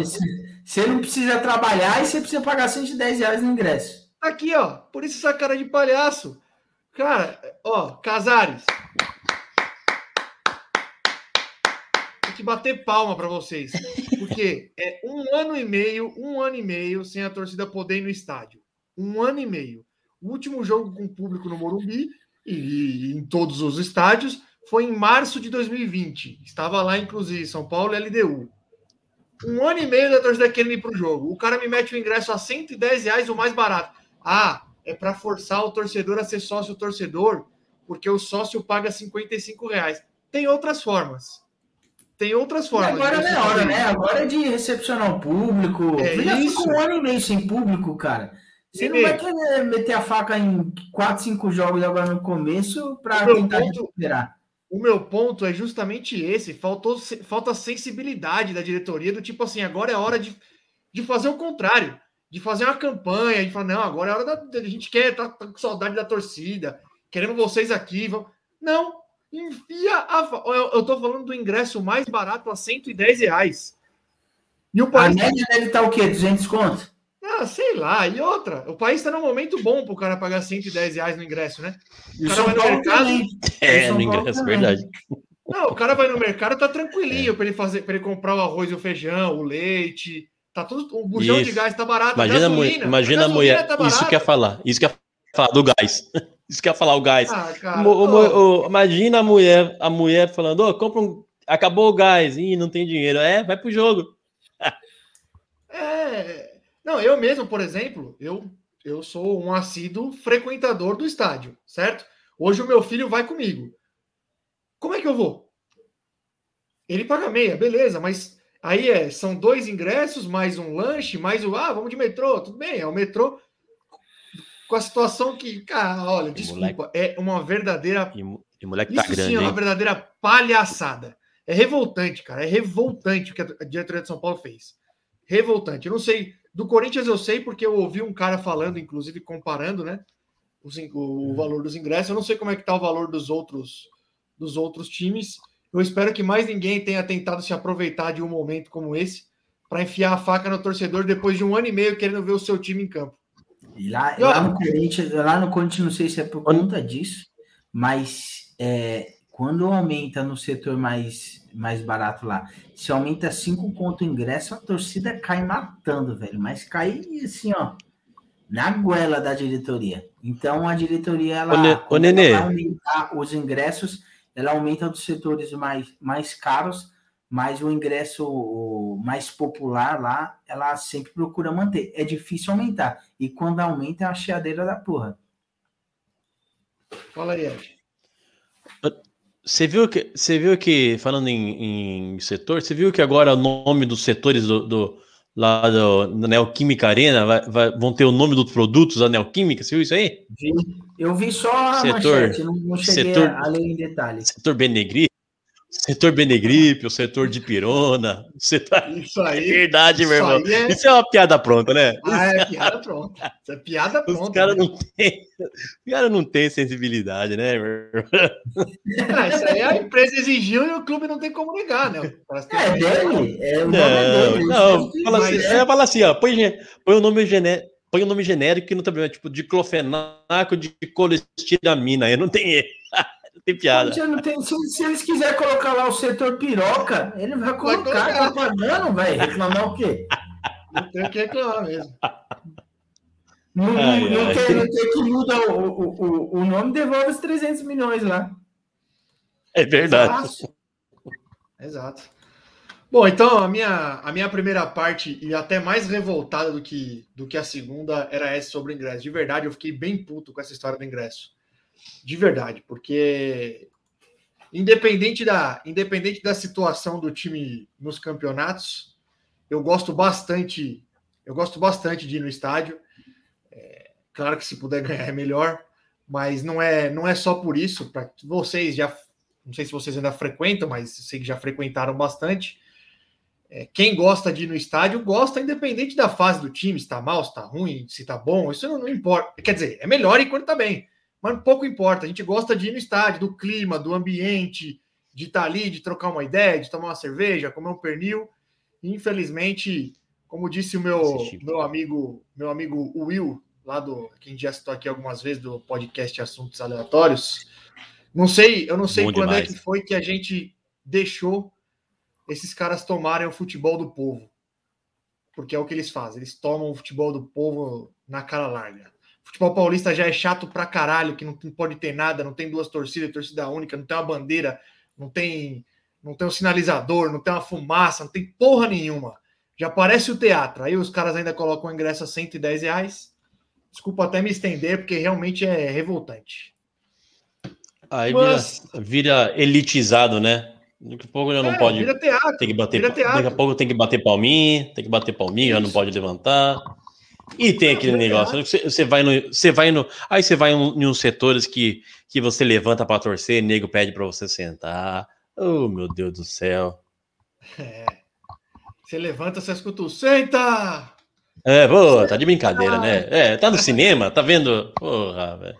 Speaker 4: Você não precisa trabalhar e você precisa pagar 110 reais no ingresso.
Speaker 3: Tá aqui, ó. Por isso essa cara de palhaço. Cara, ó, Casares. Tem que bater palma para vocês. Porque é um ano e meio, um ano e meio sem a torcida poder ir no estádio. Um ano e meio. O último jogo com público no Morumbi e, e em todos os estádios foi em março de 2020. Estava lá, inclusive, São Paulo e LDU. Um ano e meio da torcida querendo ir para o jogo. O cara me mete o ingresso a 110 reais, o mais barato. Ah, é para forçar o torcedor a ser sócio torcedor, porque o sócio paga 55 reais. Tem outras formas. Tem outras
Speaker 4: E
Speaker 3: formas.
Speaker 4: agora não
Speaker 3: você
Speaker 4: é hora, né? Agora é de recepcionar o público.
Speaker 3: É
Speaker 4: Já
Speaker 3: isso.
Speaker 4: fica um ano e meio sem público, cara. Você não vai querer meter a faca em 4, 5 jogos agora no começo para
Speaker 3: O meu
Speaker 4: tentar
Speaker 3: ponto-
Speaker 4: recuperar.
Speaker 3: O meu ponto é justamente esse. Faltou, falta sensibilidade da diretoria do tipo assim, agora é hora de, de fazer o contrário. De fazer uma campanha, de falar, não, agora é hora da. A gente quer, tá, tá com saudade da torcida, querendo vocês aqui. Vão... Não, enfia a. Eu, eu tô falando do ingresso mais barato a 110 reais. E o
Speaker 4: A
Speaker 3: país.
Speaker 4: média deve estar o quê? 200 conto?
Speaker 3: Ah, sei lá. E outra, o país está num momento bom pro cara pagar 110 reais no ingresso, né?
Speaker 4: E
Speaker 3: O
Speaker 4: o
Speaker 3: cara vai no mercado.
Speaker 2: É, no ingresso, verdade.
Speaker 3: Não, o cara vai no mercado, tá tranquilinho para ele fazer, para ele comprar o arroz e o feijão, o leite, tá tudo, o bujão de
Speaker 2: Isso.
Speaker 3: gás tá barato,
Speaker 2: Imagina a,
Speaker 3: gasolina,
Speaker 2: imagina a
Speaker 3: gasolina
Speaker 2: mulher.
Speaker 3: tá
Speaker 2: isso que ia falar. Isso que ia falar do gás. Isso que ia falar o gás.
Speaker 3: Ah, cara,
Speaker 2: o mo- o- imagina a mulher, a mulher falando, ô, compra um. Acabou o gás. Ih, não tem dinheiro. É, vai pro jogo.
Speaker 3: é... Não, eu mesmo, por exemplo, eu eu sou um assíduo frequentador do estádio, certo? Hoje o meu filho vai comigo. Como é que eu vou? Ele paga meia, beleza, mas aí é, são dois ingressos, mais um lanche, mais o. Ah, vamos de metrô, tudo bem, é o metrô. Com a situação que, cara, olha, desculpa, é uma verdadeira.
Speaker 2: E, mo- e moleque
Speaker 3: Isso
Speaker 2: tá grande,
Speaker 3: sim é uma
Speaker 2: hein?
Speaker 3: verdadeira palhaçada. É revoltante, cara. É revoltante o que a diretoria de São Paulo fez. Revoltante. Eu não sei. Do Corinthians eu sei porque eu ouvi um cara falando, inclusive comparando, né? os O, valor dos ingressos. Eu não sei como é que tá o valor dos outros dos outros times. Eu espero que mais ninguém tenha tentado se aproveitar de um momento como esse para enfiar a faca no torcedor depois de um ano e meio querendo ver o seu time em campo.
Speaker 4: E lá,
Speaker 3: E,
Speaker 4: lá no Corinthians, lá no Corinthians, não sei se é por conta disso, mas é, quando aumenta no setor mais, mais barato lá, se aumenta 5 conto o ingresso, a torcida cai matando, velho. Mas cai assim, ó, na goela da diretoria. Então a diretoria, ela,
Speaker 2: Ô, Ne-
Speaker 4: ela
Speaker 2: Nenê.
Speaker 4: vai aumentar os ingressos, ela aumenta dos setores mais, mais caros, mas o ingresso o mais popular lá, ela sempre procura manter. É difícil aumentar. E quando aumenta, é a chiadeira da porra.
Speaker 3: Fala aí, Ed.
Speaker 2: Você viu que, você viu que falando em, em setor, você viu que agora o nome dos setores do, do lá do, da Neoquímica Arena vai- vai- vão ter o nome dos produtos da Neoquímica? Você viu isso aí?
Speaker 4: Vi. Eu vi só a
Speaker 2: Setor-
Speaker 4: manchete, não, não cheguei
Speaker 2: setor-
Speaker 4: a, ler em detalhes.
Speaker 2: Setor Benegripe, setor Benegripe, o setor de Pirona, setor...
Speaker 3: Isso
Speaker 2: É
Speaker 3: aí.
Speaker 2: verdade, meu
Speaker 3: Isso
Speaker 2: irmão.
Speaker 3: é-
Speaker 2: Isso é uma piada pronta, né?
Speaker 3: Ah, é piada pronta. Isso é piada
Speaker 2: Os
Speaker 3: pronta.
Speaker 2: caras
Speaker 3: né?
Speaker 2: não têm, os cara não tem sensibilidade, né, meu irmão?
Speaker 3: Ah, isso aí a empresa exigiu e o clube não tem como negar, né? Os caras
Speaker 4: É
Speaker 3: que-
Speaker 4: dele, é o nome
Speaker 2: Não,
Speaker 4: é dele.
Speaker 2: não,
Speaker 4: Isso
Speaker 2: fala assim,
Speaker 3: mas-
Speaker 2: é, fala assim, ó, põe, o nome genérico, põe o nome genérico que não tem problema, tipo diclofenaco de colestiramina, aí não tem erro. Tem piada.
Speaker 4: Se, se- se eles quiserem colocar lá o setor piroca, ele vai colocar,
Speaker 3: colocar.
Speaker 4: tá pagando, vai reclamar o quê?
Speaker 3: Não tem o que reclamar mesmo.
Speaker 4: Não,
Speaker 2: Ai,
Speaker 4: não,
Speaker 2: ai.
Speaker 4: tem, não tem que mudar o, o, o, o nome, devolve os 300 milhões lá.
Speaker 2: É verdade.
Speaker 3: Fácil. Exato. Bom, então a minha, a minha primeira parte, e até mais revoltada do que, do que a segunda, era essa sobre o ingresso. De verdade, eu fiquei bem puto com essa história do ingresso. De verdade, porque independente da, independente da situação do time nos campeonatos, eu gosto bastante, eu gosto bastante de ir no estádio. É, claro que se puder ganhar é melhor, mas não é, não é só por isso. Para vocês já, não sei se vocês ainda frequentam, mas sei que já frequentaram bastante. É, quem gosta de ir no estádio gosta, independente da fase do time, se está mal, se está ruim, se está bom, isso não, não importa. Quer dizer, é melhor ir quando está bem, mas pouco importa. A gente gosta de ir no estádio, do clima, do ambiente, de estar ali, de trocar uma ideia, de tomar uma cerveja, comer um pernil. Infelizmente, como disse o meu,
Speaker 2: Assistir.
Speaker 3: meu amigo, meu amigo Will, lá do que a gente já citou aqui algumas vezes do podcast Assuntos Aleatórios. Não sei, eu não sei
Speaker 2: Bom
Speaker 3: quando
Speaker 2: demais.
Speaker 3: é que foi que a gente deixou esses caras tomarem o futebol do povo. Porque é o que eles fazem, eles tomam o futebol do povo na cara larga. O futebol paulista já é chato pra caralho, que não pode ter nada, não tem duas torcidas, torcida única, não tem uma bandeira, não tem, não tem um sinalizador, não tem uma fumaça, não tem porra nenhuma. Já parece o teatro. Aí os caras ainda colocam o ingresso a 110 reais. Desculpa até me estender, porque realmente é revoltante.
Speaker 2: Aí vira,
Speaker 3: Mas-
Speaker 2: vira elitizado, né? Daqui a pouco já não
Speaker 3: É,
Speaker 2: pode.
Speaker 3: Vira teatro.
Speaker 2: Tem que bater,
Speaker 3: vira
Speaker 2: daqui a
Speaker 3: teatro.
Speaker 2: pouco tem que bater palminha, tem que bater palminha, já não pode levantar. E tem aquele negócio, né, você, você vai no, você vai no, aí você vai em uns setores que, que você levanta para torcer, nego pede para você sentar. Oh, meu Deus do céu.
Speaker 3: É. Você levanta, você escuta o senta!
Speaker 2: É, pô, tá de brincadeira, né? É, tá no cinema, tá vendo? Porra, velho.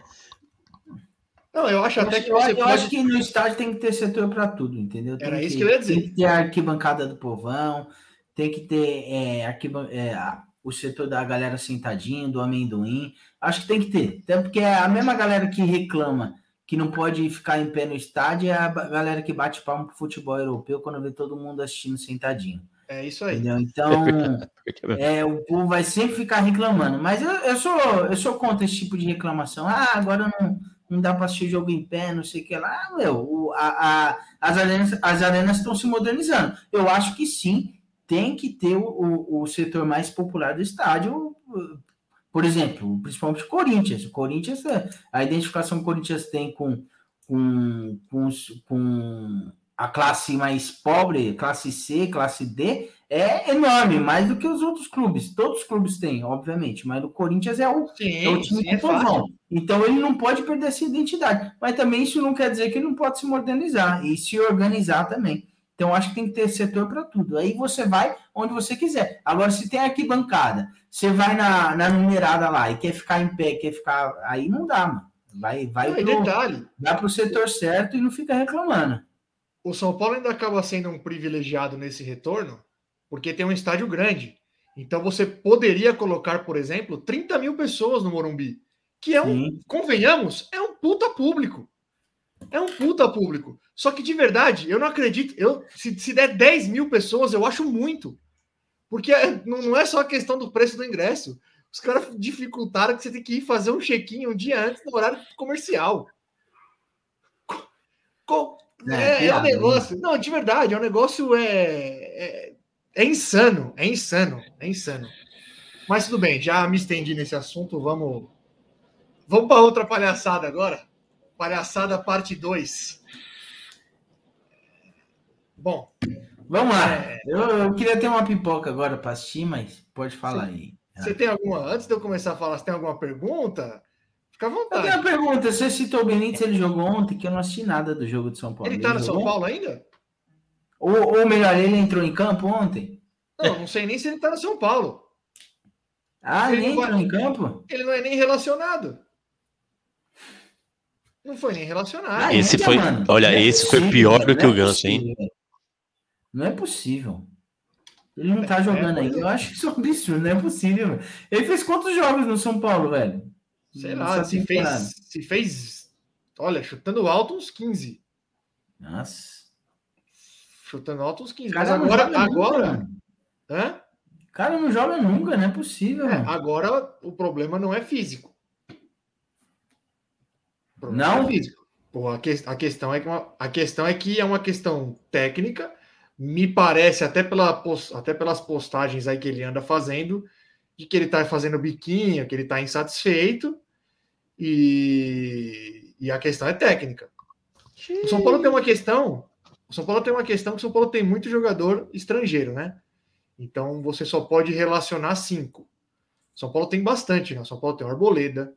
Speaker 3: Não, eu acho
Speaker 4: Eu,
Speaker 3: até
Speaker 4: acho,
Speaker 3: que
Speaker 4: eu,
Speaker 3: pode.
Speaker 4: acho que no estádio tem que ter setor para tudo, entendeu? Tem
Speaker 3: Era isso
Speaker 4: que,
Speaker 3: que eu ia dizer.
Speaker 4: Tem que ter a arquibancada do povão, tem que ter é, arquiban- é, o setor da galera sentadinho, do amendoim. Acho que tem que ter. Até porque é a mesma galera que reclama que não pode ficar em pé no estádio é a galera que bate palma pro futebol europeu quando vê todo mundo assistindo sentadinho.
Speaker 3: É isso aí.
Speaker 4: Entendeu? Então, é, o povo vai sempre ficar reclamando. Mas eu, eu sou eu sou contra esse tipo de reclamação. Ah, agora não, não dá para assistir jogo em pé, não sei o que lá. Ah, meu, o- a- a- as arenas as arenas estão se modernizando. Eu acho que sim, tem que ter o, o, o setor mais popular do estádio. Por exemplo, principalmente o Corinthians. O Corinthians, é- a identificação que o Corinthians tem com, com, com, com a classe mais pobre, classe C, classe D, é enorme, mais do que os outros clubes. Todos os clubes têm, obviamente, mas o Corinthians é o,
Speaker 3: Sim,
Speaker 4: é o time
Speaker 3: sim, é
Speaker 4: povão. Então ele não pode perder essa identidade. Mas também isso não quer dizer que ele não pode se modernizar e se organizar também. Então acho que tem que ter setor para tudo. Aí você vai onde você quiser. Agora, se tem arquibancada, você vai na, na numerada lá e quer ficar em pé, quer ficar. Aí não dá, mano. Vai, vai
Speaker 3: Não,
Speaker 4: pro,
Speaker 3: detalhe,
Speaker 4: dá pro setor certo e não fica reclamando.
Speaker 3: o São Paulo ainda acaba sendo um privilegiado nesse retorno, porque tem um estádio grande. Então você poderia colocar, por exemplo, 30 mil pessoas no Morumbi, que é um,
Speaker 4: Sim.
Speaker 3: convenhamos, é um puta público. É um puta público. Só que de verdade, eu não acredito. Eu, se, se der 10 mil pessoas, eu acho muito. Porque é- não, não é só a questão do preço do ingresso. Os caras dificultaram que você tem que ir fazer um check-in um dia antes do horário comercial. Co- co-
Speaker 4: É,
Speaker 3: É, é um
Speaker 4: piada,
Speaker 3: negócio. Não, de verdade, é um negócio. É, é, é insano. É insano. É insano. Mas tudo bem, já me estendi nesse assunto. Vamos. Vamos para outra palhaçada agora. Palhaçada parte 2. Bom,
Speaker 4: Vamos lá.
Speaker 3: É.
Speaker 4: Eu, eu queria ter uma pipoca agora para assistir, mas pode falar aí.
Speaker 3: você tem alguma. Antes de eu começar a falar, você tem alguma pergunta? Fica à
Speaker 4: Eu tenho
Speaker 3: vontade.
Speaker 4: uma pergunta. Você citou o Benítez, ele jogou ontem, que eu não assisti nada do jogo de São Paulo.
Speaker 3: Ele tá no São? Paulo ainda?
Speaker 4: Ou, ou melhor, ele entrou em campo ontem?
Speaker 3: Não, não sei nem se ele tá no São Paulo.
Speaker 4: Ah,
Speaker 3: Ele
Speaker 4: ele entrou em campo?
Speaker 3: Ele não é nem relacionado. Não foi nem relacionado.
Speaker 4: Ah,
Speaker 2: Esse foi-
Speaker 4: mano.
Speaker 2: olha,
Speaker 4: é
Speaker 2: esse foi pior do que o
Speaker 4: é
Speaker 2: Ganso, hein?
Speaker 4: Não é possível. Ele não tá
Speaker 3: É,
Speaker 4: jogando
Speaker 3: pois
Speaker 4: ainda.
Speaker 3: é.
Speaker 4: Eu acho que isso é um absurdo, não é possível. velho. Ele fez quantos jogos no São Paulo, velho?
Speaker 3: Sei lá, se fez, se fez. Olha, chutando alto uns 15.
Speaker 4: Nossa.
Speaker 3: Chutando alto uns 15.
Speaker 4: O
Speaker 3: Mas agora.
Speaker 4: nunca,
Speaker 3: agora hã?
Speaker 4: O cara não joga nunca, não é possível.
Speaker 3: É, agora o problema não é físico.
Speaker 4: Não?
Speaker 3: é físico. Pô, a, que- a questão é que uma- a questão é que é uma questão técnica. Me parece, até, pela, até pelas postagens aí que ele anda fazendo, de que ele tá fazendo biquinho, que ele tá insatisfeito. E, e a questão é técnica. O São Paulo tem uma questão. O São Paulo tem uma questão que o São Paulo tem muito jogador estrangeiro, né? Então você só pode relacionar cinco. São Paulo tem bastante, né? São Paulo tem o Arboleda.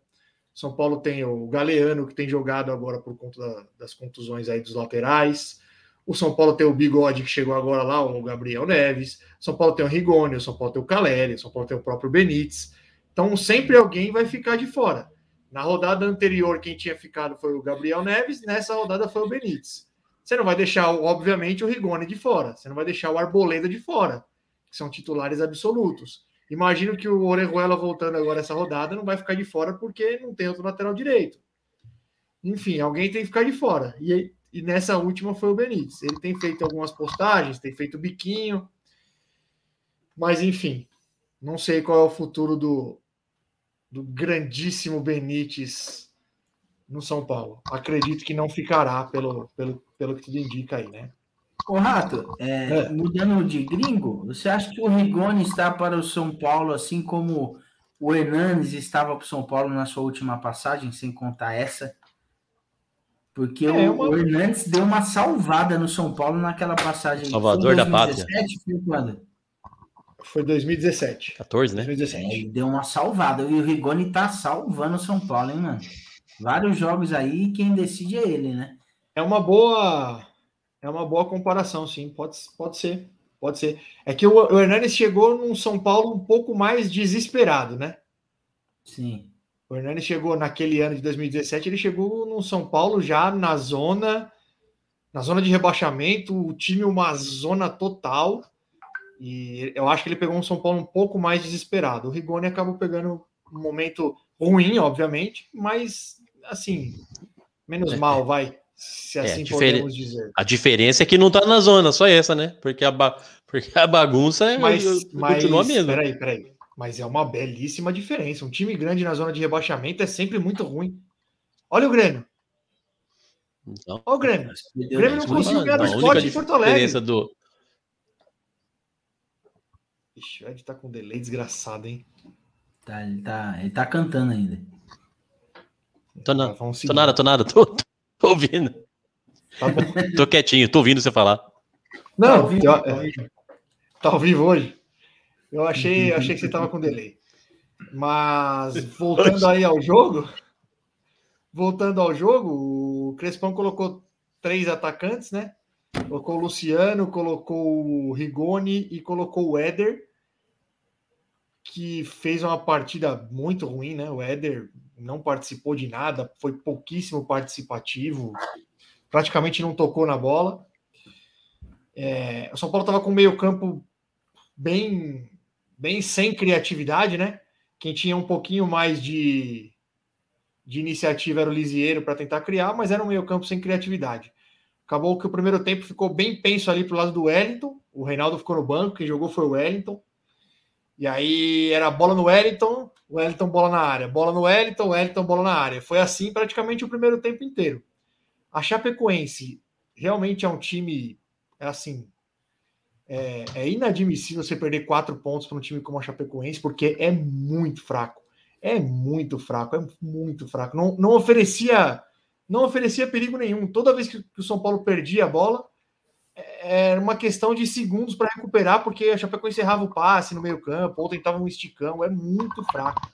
Speaker 3: São Paulo tem o Galeano, que tem jogado agora por conta da- das contusões aí dos laterais. O São Paulo tem o Bigode, que chegou agora lá, o Gabriel Neves. São Paulo tem o Rigoni, o São Paulo tem o Caleri, o São Paulo tem o próprio Benítez. Então sempre alguém vai ficar de fora. Na rodada anterior, quem tinha ficado foi o Gabriel Neves, nessa rodada foi o Benítez. Você não vai deixar, obviamente, o Rigoni de fora. Você não vai deixar o Arboleda de fora, que são titulares absolutos. Imagino que o Orejuela voltando agora essa rodada não vai ficar de fora porque não tem outro lateral direito. Enfim, alguém tem que ficar de fora. E, e nessa última foi o Benítez. Ele tem feito algumas postagens, tem feito biquinho. Mas enfim, não sei qual é o futuro do, do grandíssimo Benítez no São Paulo. Acredito que não ficará, pelo, pelo, pelo que tudo indica aí, né?
Speaker 4: Ô, Rato, é,
Speaker 3: É.
Speaker 4: mudando de gringo, você acha que o Rigoni está para o São Paulo assim como o Hernanes estava para o São Paulo na sua última passagem, sem contar essa? Porque
Speaker 3: É,
Speaker 4: o,
Speaker 3: uma-
Speaker 4: o Hernandes deu uma salvada no São Paulo naquela passagem.
Speaker 2: Salvador
Speaker 4: Foi
Speaker 2: da
Speaker 4: em 2017, Foi quando?
Speaker 3: Foi 2017.
Speaker 2: 14, né?
Speaker 3: 2017.
Speaker 4: Ele deu uma salvada. E o Rigoni tá salvando o São Paulo, hein, mano? Vários jogos aí, quem decide é ele, né?
Speaker 3: É uma boa. É uma boa comparação, sim. Pode, pode ser. Pode ser. É que o, o Hernanes chegou num São Paulo um pouco mais desesperado, né?
Speaker 4: Sim.
Speaker 3: O Hernanes chegou naquele ano de 2017, ele chegou no São Paulo já na zona na zona de rebaixamento, o time uma zona total. E eu acho que ele pegou um São Paulo um pouco mais desesperado. O Rigoni acabou pegando um momento ruim, obviamente, mas assim, menos
Speaker 2: É.
Speaker 3: mal, vai, se
Speaker 2: É,
Speaker 3: assim
Speaker 2: difere-
Speaker 3: podemos dizer.
Speaker 2: A diferença é que não tá na zona, só essa, né? Porque a, ba- Porque a bagunça é-
Speaker 3: Mas,
Speaker 2: continua
Speaker 3: mas
Speaker 2: mesmo.
Speaker 3: peraí, peraí. Mas é uma belíssima diferença. Um time grande na zona de rebaixamento é sempre muito ruim. Olha o Grêmio.
Speaker 2: Então,
Speaker 3: Olha o Grêmio. O Grêmio não conseguiu ganhar do Sport em Porto Alegre.
Speaker 2: diferença do,
Speaker 3: Ixi, o Ed tá com delay desgraçado, hein?
Speaker 4: Tá, ele, tá, ele tá cantando ainda.
Speaker 2: Tô, na,
Speaker 3: Vamos
Speaker 2: tô nada, tô nada, tô, tô ouvindo.
Speaker 3: Tá bom.
Speaker 2: Tô quietinho, tô ouvindo você falar.
Speaker 3: Não,
Speaker 4: Tá vivo,
Speaker 3: eu-
Speaker 4: tá
Speaker 3: é,
Speaker 4: vivo.
Speaker 3: tá ao vivo hoje? Eu achei, eu achei que você tava com delay. Mas voltando aí ao jogo, voltando ao jogo, o Crespão colocou três atacantes, né? Colocou o Luciano, colocou o Rigoni e colocou o Éder, que fez uma partida muito ruim, né? O Éder não participou de nada, foi pouquíssimo participativo, praticamente não tocou na bola. É, o São Paulo estava com o meio-campo bem, bem sem criatividade, né? Quem tinha um pouquinho mais de, de iniciativa era o Lisieiro para tentar criar, mas era um meio-campo sem criatividade. Acabou que o primeiro tempo ficou bem penso ali pro lado do Wellington. O Reinaldo ficou no banco, quem jogou foi o Wellington. E aí era bola no Wellington, Wellington bola na área, bola no Wellington, Wellington bola na área. Foi assim praticamente o primeiro tempo inteiro. A Chapecoense realmente é um time é assim. É, é inadmissível você perder quatro pontos para um time como a Chapecoense, porque é muito fraco. É muito fraco, é muito fraco. Não, não oferecia não oferecia perigo nenhum. Toda vez que, o São Paulo perdia a bola, é- era uma questão de segundos para recuperar, porque a Chapecoense errava o passe no meio-campo, ou tentava um esticão. É muito fraco.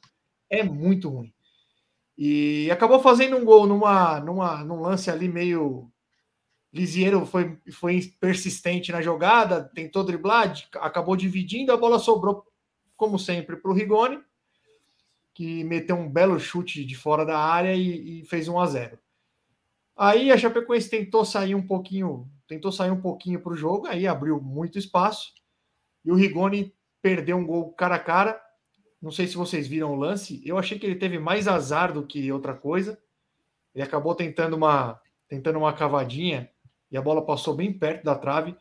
Speaker 3: É muito ruim. E acabou fazendo um gol numa, numa, num lance ali meio. Lisieiro foi, foi persistente na jogada, tentou driblar, acabou dividindo, a bola sobrou, como sempre, para o Rigoni, que meteu um belo chute de fora da área e, e fez 1 a 0 Aí a Chapecoense tentou sair um pouquinho, tentou sair um pouquinho para o jogo, aí abriu muito espaço, e o Rigoni perdeu um gol cara a cara. Não sei se vocês viram o lance, eu achei que ele teve mais azar do que outra coisa. Ele acabou tentando uma, tentando uma cavadinha e a bola passou bem perto da trave.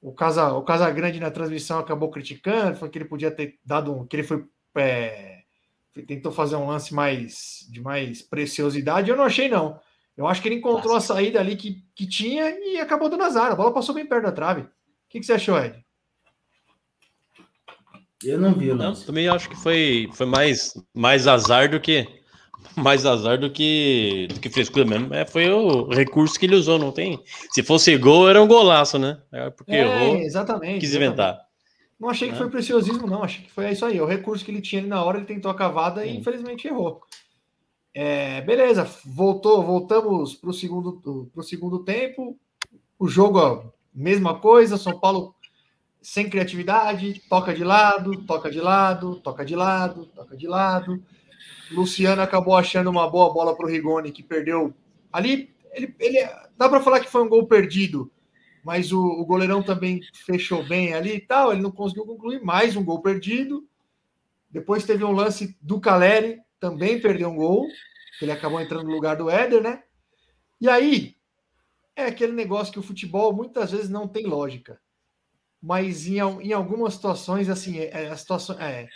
Speaker 3: O Casa, o Casagrande na transmissão acabou criticando, falou que ele podia ter dado um, que ele foi é, tentou fazer um lance mais de mais preciosidade. Eu não achei não. Eu acho que ele encontrou a saída ali que, que tinha e acabou dando azar. A bola passou bem perto da trave. O que, que você achou, Ed?
Speaker 4: Eu não vi
Speaker 2: Não,
Speaker 4: lance.
Speaker 2: também acho que foi, foi mais, mais azar do que mais azar do que do que frescura mesmo. É, foi o recurso que ele usou, não tem. Se fosse gol, era um golaço, né? É porque errou,
Speaker 3: exatamente.
Speaker 2: quis
Speaker 3: exatamente.
Speaker 2: inventar.
Speaker 3: Não achei que foi preciosismo, não. Achei que foi isso aí. O recurso que ele tinha ali na hora, ele tentou a cavada e
Speaker 2: Sim.
Speaker 3: infelizmente errou. É, beleza, voltou, voltamos para o segundo, pro segundo tempo. O jogo, ó, mesma coisa. São Paulo sem criatividade, toca de lado, toca de lado, toca de lado, toca de lado. Luciano acabou achando uma boa bola para o Rigoni, que perdeu ali. Ele, ele dá para falar que foi um gol perdido, mas o, o goleirão também fechou bem ali e tal. Ele não conseguiu concluir mais um gol perdido. Depois teve um lance do Caleri, também perdeu um gol, ele acabou entrando no lugar do Éder, né? E aí é aquele negócio que o futebol muitas vezes não tem lógica. Mas em, em algumas situações, assim, é, é, a situação, é,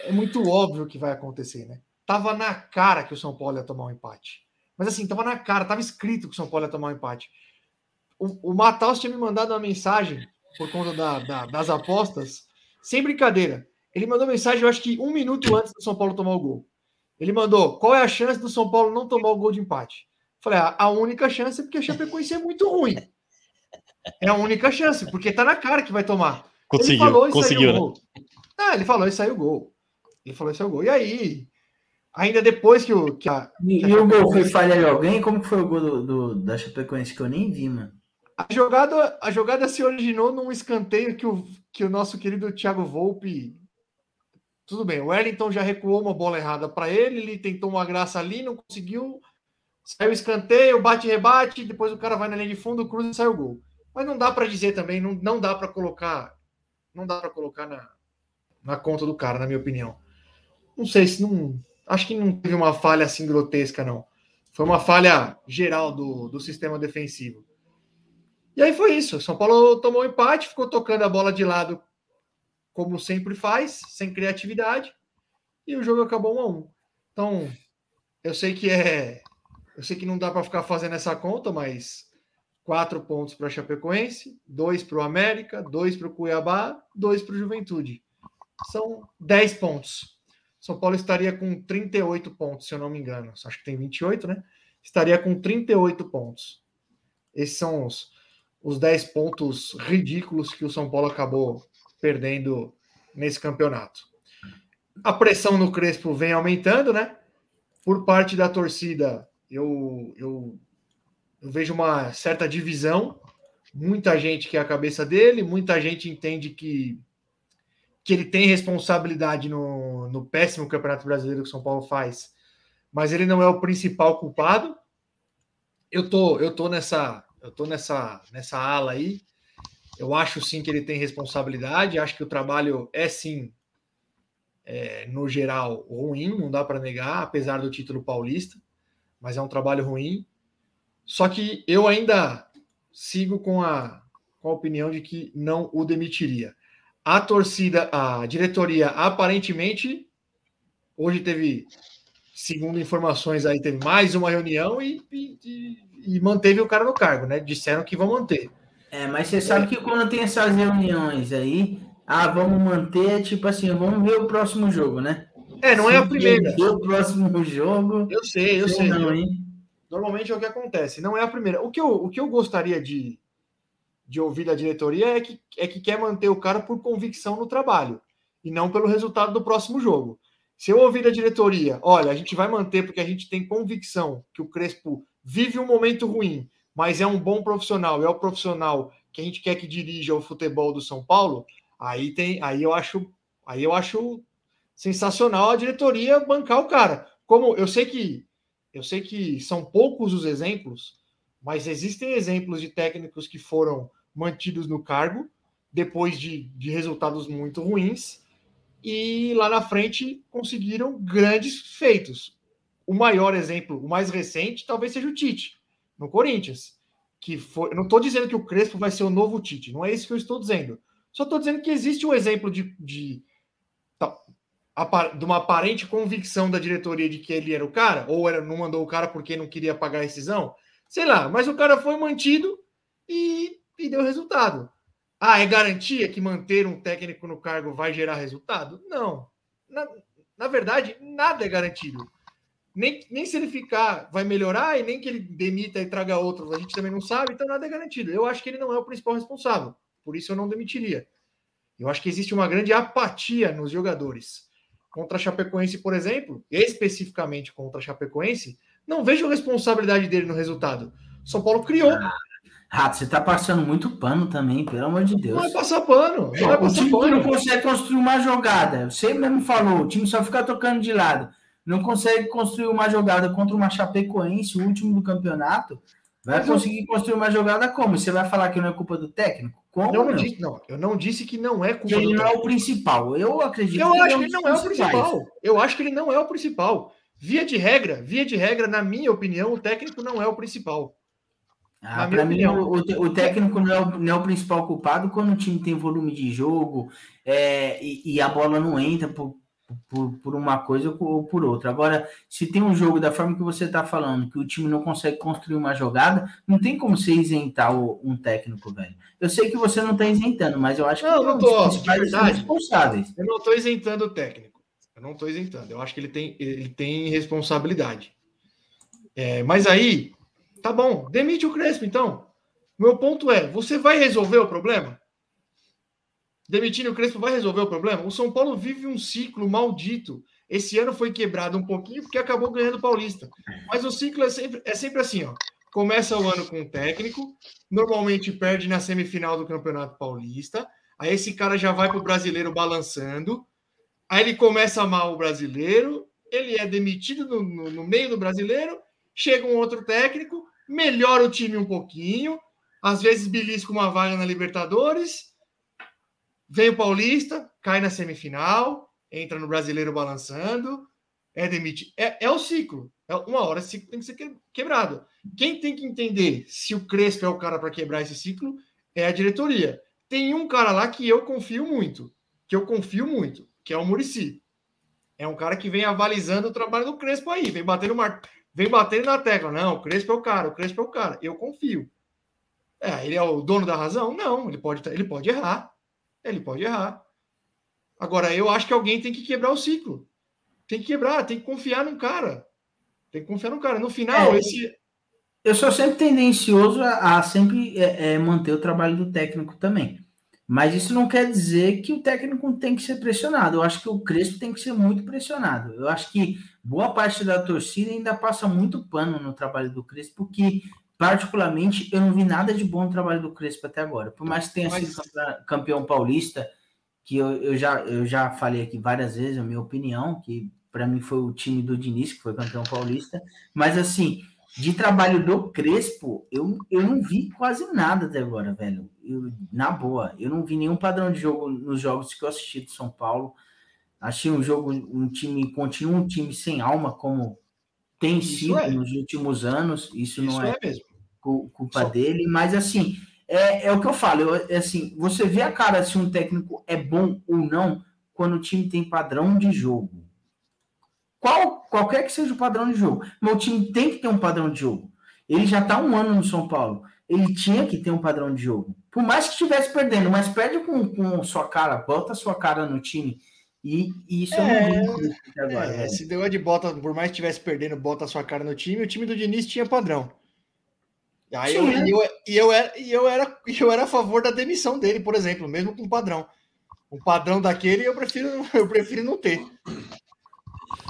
Speaker 3: é muito óbvio que vai acontecer, né? Tava na cara que o São Paulo ia tomar um empate. Mas assim, tava na cara, tava escrito que o São Paulo ia tomar um empate. O, o Mataus tinha me mandado uma mensagem por conta da- da- das apostas, sem brincadeira. Ele mandou mensagem, eu acho que um minuto antes do São Paulo tomar o gol. Ele mandou: qual é a chance do São Paulo não tomar o gol de empate? Falei: a, a única chance é porque a Chapecoense é muito ruim. É a única chance, porque tá na cara que vai tomar. Ele
Speaker 2: Conseguiu,
Speaker 3: falou isso aí
Speaker 2: conseguiu,
Speaker 3: no
Speaker 2: né?
Speaker 3: gol. Ah, ele falou e saiu o gol. Ele falou e saiu o gol. E aí, ainda depois que o. Que a,
Speaker 4: E,
Speaker 3: que a
Speaker 4: e o gol foi falha de alguém? Como que foi o gol do, do- da Chapecoense que eu nem vi, mano?
Speaker 3: A jogada, a jogada se originou num escanteio que o, que o nosso querido Thiago Volpe. Tudo bem, o Wellington já recuou uma bola errada para ele, ele tentou uma graça ali, não conseguiu. Saiu o escanteio, bate-rebate, depois o cara vai na linha de fundo, cruza e sai o gol. Mas não dá para dizer também, não, não dá para colocar. Não dá para colocar na, na conta do cara, na minha opinião. Não sei se não. Acho que não teve uma falha assim grotesca, não. Foi uma falha geral do, do sistema defensivo. E aí foi isso. São Paulo tomou um empate, ficou tocando a bola de lado como sempre faz, sem criatividade, e o jogo acabou 1 a 1. Então, eu sei que é, eu sei que não dá para ficar fazendo essa conta, mas quatro pontos para Chapecoense, dois para o América, dois para o Cuiabá, dois para o Juventude. São 10 pontos. São Paulo estaria com 38 pontos, se eu não me engano. Acho que tem 28, né? Estaria com 38 pontos. Esses são os, os 10 pontos ridículos que o São Paulo acabou perdendo nesse campeonato. A pressão no Crespo vem aumentando, né? Por parte da torcida, eu, eu, eu vejo uma certa divisão. Muita gente que a cabeça dele, muita gente entende que, que ele tem responsabilidade no, no péssimo Campeonato Brasileiro que o São Paulo faz, mas ele não é o principal culpado. Eu tô, eu tô nessa, eu tô nessa, nessa ala aí. Eu acho sim que ele tem responsabilidade. Acho que o trabalho é sim, é, no geral, ruim. Não dá para negar, apesar do título paulista, mas é um trabalho ruim. Só que eu ainda sigo com a, com a opinião de que não o demitiria. A torcida, a diretoria, aparentemente, hoje teve, segundo informações aí, teve mais uma reunião e, e, e manteve o cara no cargo, né? Disseram que vão manter.
Speaker 4: É, mas você sabe que quando tem essas reuniões aí, ah, vamos manter, tipo assim, vamos ver o próximo jogo, né?
Speaker 3: É, não é a
Speaker 4: Se
Speaker 3: primeira.
Speaker 4: o próximo jogo.
Speaker 3: Eu sei, eu
Speaker 4: sei. Não?
Speaker 3: Normalmente é o que acontece, não é a primeira. O que eu, o que eu gostaria de, de ouvir da diretoria é que, é que quer manter o cara por convicção no trabalho e não pelo resultado do próximo jogo. Se eu ouvir da diretoria, olha, a gente vai manter porque a gente tem convicção que o Crespo vive um momento ruim, mas é um bom profissional, é o profissional que a gente quer que dirija o futebol do São Paulo, aí tem, aí eu acho, aí eu acho sensacional a diretoria bancar o cara. Como eu sei que eu sei que são poucos os exemplos, mas existem exemplos de técnicos que foram mantidos no cargo depois de, de resultados muito ruins e lá na frente conseguiram grandes feitos. O maior exemplo, o mais recente, talvez seja o Tite, no Corinthians. Que foi, eu não estou dizendo que o Crespo vai ser o novo Tite, não é isso que eu estou dizendo. Só estou dizendo que existe um exemplo de, de, de uma aparente convicção da diretoria de que ele era o cara, ou era, não mandou o cara porque não queria pagar a rescisão, sei lá, mas o cara foi mantido e, e deu resultado. Ah, é garantia que manter um técnico no cargo vai gerar resultado? Não. Na, na verdade, nada é garantido. Nem, nem se ele ficar vai melhorar e nem que ele demita e traga outro, a gente também não sabe, então nada é garantido. Eu acho que ele não é o principal responsável, por isso eu não demitiria. Eu acho que existe uma grande apatia nos jogadores. Contra a Chapecoense, por exemplo, especificamente contra a Chapecoense, não vejo responsabilidade dele no resultado. São Paulo criou.
Speaker 4: Rato, você tá passando muito pano também, pelo amor de Deus.
Speaker 3: Não é passar pano. Não é
Speaker 4: o
Speaker 3: passar
Speaker 4: time
Speaker 3: pano.
Speaker 4: não consegue construir uma jogada. Você mesmo falou, o time só fica tocando de lado. Não consegue construir uma jogada contra uma Chapecoense, o último do campeonato. Vai
Speaker 3: Mas eu-
Speaker 4: conseguir construir uma jogada como? Você vai falar que não é culpa do técnico? Como?
Speaker 3: Eu não, disse, não, eu não disse que não é
Speaker 4: Que
Speaker 3: culpa
Speaker 4: ele
Speaker 3: do
Speaker 4: não é o principal. Eu acredito
Speaker 3: Eu
Speaker 4: que
Speaker 3: acho
Speaker 4: um
Speaker 3: que ele não é o principal. Eu acho que ele não é o principal. Via de regra, via de regra, na minha opinião, o técnico não é o principal.
Speaker 4: Ah, para mim, o, o- técnico não é, o, não é o principal culpado quando o time tem volume de jogo é, e, e a bola não entra por, por, por uma coisa ou por outra. Agora, se tem um jogo da forma que você está falando, que o time não consegue construir uma jogada, não tem como você isentar o- um técnico, velho. Eu sei que você não está isentando, mas eu acho que
Speaker 3: Não, não tô, de
Speaker 4: principais responsáveis.
Speaker 3: Eu não estou isentando o técnico. Eu não estou isentando. Eu acho que ele tem, ele tem responsabilidade. É, mas aí, tá bom, demite o Crespo, então. Meu ponto é: você vai resolver o problema? Demitindo o Crespo vai resolver o problema? O São Paulo vive um ciclo maldito. Esse ano foi quebrado um pouquinho porque acabou ganhando o Paulista. Mas o ciclo é sempre, é sempre assim, ó. Começa o ano com um técnico, normalmente perde na semifinal do Campeonato Paulista. Aí esse cara já vai para o brasileiro balançando. Aí ele começa mal o brasileiro, ele é demitido no, no, no meio do brasileiro, chega um outro técnico, melhora o time um pouquinho, às vezes belisca uma vaga na Libertadores, vem o Paulista, cai na semifinal, entra no brasileiro balançando, é demitido. É, é o ciclo. É uma hora esse ciclo tem que ser quebrado. Quem tem que entender se o Crespo é o cara para quebrar esse ciclo é a diretoria. Tem um cara lá que eu confio muito, que eu confio muito, que é o Murici. É um cara que vem avalizando o trabalho do Crespo aí, vem batendo, mar... vem batendo na tecla. Não, o Crespo é o cara, o Crespo é o cara. Eu confio. É, ele é o dono da razão? Não, ele pode, ele pode errar. Ele pode errar. Agora, eu acho que alguém tem que quebrar o ciclo. Tem que quebrar, tem que confiar num cara. Tem que confiar no cara. No final, é, esse.
Speaker 4: Eu sou sempre tendencioso a, a sempre é, é, manter o trabalho do técnico também. Mas isso não quer dizer que o técnico tem que ser pressionado. Eu acho que o Crespo tem que ser muito pressionado. Eu acho que boa parte da torcida ainda passa muito pano no trabalho do Crespo, porque, particularmente, eu não vi nada de bom no trabalho do Crespo até agora. Por mais que tenha Mas... sido campeão paulista, que eu, eu, já, eu já falei aqui várias vezes, a minha opinião, que para mim foi o time do Diniz, que foi campeão paulista. Mas, assim, de trabalho do Crespo, eu, eu não vi quase nada até agora, velho. Eu, na boa, eu não vi nenhum padrão de jogo nos jogos que eu assisti de São Paulo. Achei um jogo, um time, continua um time sem alma, como tem Isso sido é. nos últimos anos. Isso, Isso não é, é culpa Só... dele, mas assim, é, é o que eu falo. Eu, é assim, você vê a cara se um técnico é bom ou não quando o time tem padrão de jogo. Qual, qualquer que seja o padrão de jogo. Meu time tem que ter um padrão de jogo. Ele já está um ano no São Paulo. Ele tinha que ter um padrão de jogo. Por mais que estivesse perdendo, mas perde com, com sua cara, bota sua cara no time. E, e isso é,
Speaker 3: não agora. É, se deu de bota, por mais que estivesse perdendo, bota sua cara no time, o time do Diniz tinha padrão. Aí eu, e, eu, e, eu era, e eu, era, eu era a favor da demissão dele, por exemplo, mesmo com padrão. Um padrão daquele eu prefiro, eu prefiro não ter.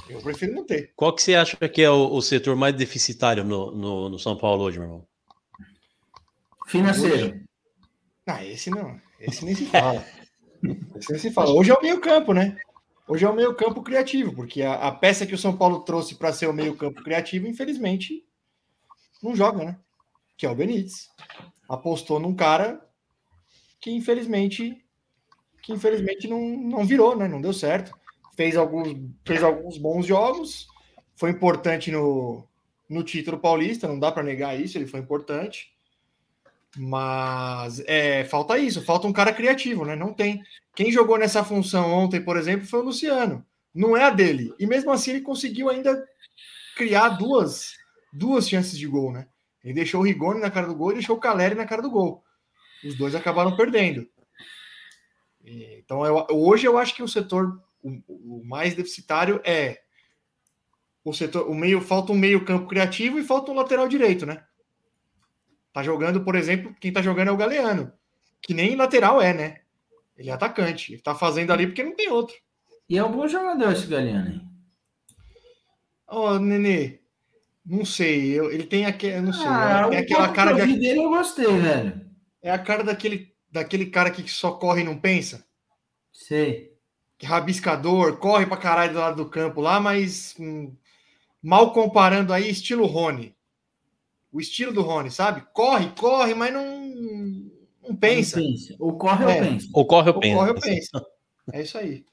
Speaker 3: Eu prefiro não ter.
Speaker 2: Qual que você acha que é o, o setor mais deficitário no, no, no, São Paulo hoje, meu irmão?
Speaker 4: Financeiro.
Speaker 3: Ah, esse não. Esse nem se fala. esse nem se fala. Hoje é o meio campo, né? Hoje é o meio campo criativo, porque a, a peça que o São Paulo trouxe para ser o meio campo criativo, infelizmente, não joga, né? Que é o Benítez. Apostou num cara que infelizmente que infelizmente não, não virou, né? Não deu certo fez alguns, fez alguns bons jogos, foi importante no, no título paulista, não dá para negar isso, ele foi importante. Mas é, falta isso, falta um cara criativo, né? Não tem. Quem jogou nessa função ontem, por exemplo, foi o Luciano. Não é a dele. E mesmo assim ele conseguiu ainda criar duas, duas chances de gol, né? Ele deixou o Rigoni na cara do gol e deixou o Caleri na cara do gol. Os dois acabaram perdendo. Então, eu, hoje eu acho que o setor o, o mais deficitário é o setor, o meio, falta um meio campo criativo e falta um lateral direito, né? Tá jogando, por exemplo, quem tá jogando é o Galeano, que nem lateral é, né? Ele é atacante, ele tá fazendo ali porque não tem outro.
Speaker 4: E é um bom jogador esse Galeano, hein?
Speaker 3: Ó, oh, Nenê, não sei, eu, ele tem aquele, não sei, ah, é aquela cara
Speaker 4: de dele eu gostei, velho.
Speaker 3: É a cara daquele daquele cara que só corre e não pensa.
Speaker 4: Sei
Speaker 3: rabiscador, corre pra caralho do lado do campo lá, mas hum, mal comparando aí, estilo Rony. O estilo do Rony, sabe? Corre, corre, mas não, não pensa. Não pensa.
Speaker 4: Ou corre é. ou pensa.
Speaker 2: Ou corre ou, ou pensa.
Speaker 3: Corre ou pensa. É isso aí.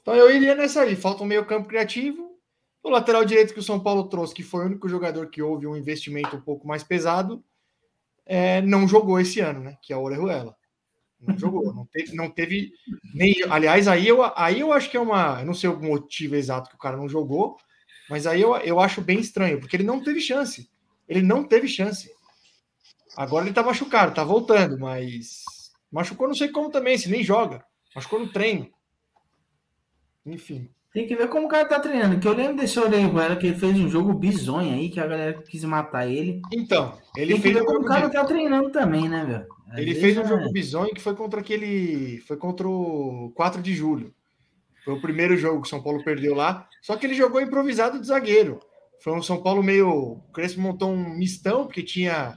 Speaker 3: Então eu iria nessa aí. Falta um meio campo criativo. O lateral direito que o São Paulo trouxe, que foi o único jogador que houve um investimento um pouco mais pesado, é, não jogou esse ano, né? Que é o Orejuela. Não jogou, não teve, não teve nem. Aliás, aí eu, aí eu acho que é uma. Eu não sei o motivo exato que o cara não jogou, mas aí eu, eu acho bem estranho, porque ele não teve chance. Ele não teve chance. Agora ele tá machucado, tá voltando, mas machucou não sei como também, se nem joga. Machucou no treino. Enfim.
Speaker 4: Tem que ver como o cara tá treinando. Que eu lembro desse Orejuela que ele fez um jogo bizonho aí, que a galera quis matar ele.
Speaker 3: Então, ele
Speaker 4: Tem que
Speaker 3: fez
Speaker 4: ver
Speaker 3: um
Speaker 4: como o cara tá treinando também, né, velho? Às
Speaker 3: Ele fez um
Speaker 4: é-
Speaker 3: jogo bizonho que foi contra aquele. Foi contra o 4 de julho. Foi o primeiro jogo que o São Paulo perdeu lá. Só que ele jogou improvisado de zagueiro. Foi um São Paulo meio. O Crespo montou um mistão, porque tinha.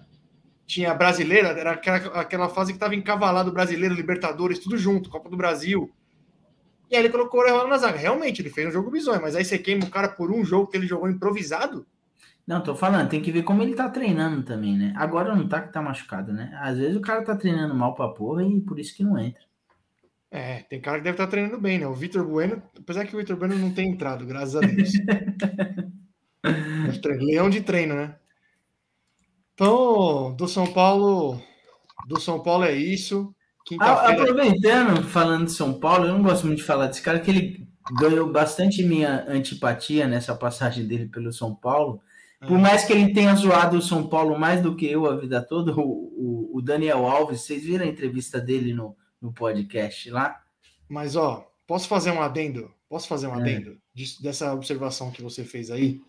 Speaker 3: Tinha brasileira, era aquela, aquela fase que estava encavalado brasileiro, Libertadores, tudo junto, Copa do Brasil. E aí ele colocou o Orejuela na zaga. Realmente, ele fez um jogo bizonho, mas aí você queima o cara por um jogo que ele jogou improvisado.
Speaker 4: Não, tô falando, tem que ver como ele tá treinando também, né? Agora não tá que tá machucado, né? Às vezes o cara tá treinando mal pra porra e por isso que não entra.
Speaker 3: É, tem cara que deve estar treinando bem, né? O Vitor Bueno, apesar que o Vitor Bueno não tem entrado, graças a Deus. Leão de treino, né? Então, do São Paulo, do São Paulo é isso.
Speaker 4: Aproveitando, falando de São Paulo, eu não gosto muito de falar desse cara, que ele ganhou bastante minha antipatia nessa passagem dele pelo São Paulo. Por mais que ele tenha zoado o São Paulo mais do que eu a vida toda, o, o- o Daniel Alves, vocês viram a entrevista dele no, no podcast lá?
Speaker 3: Mas, ó, posso fazer um adendo? Posso fazer um
Speaker 4: É.
Speaker 3: adendo disso- dessa observação que você fez aí?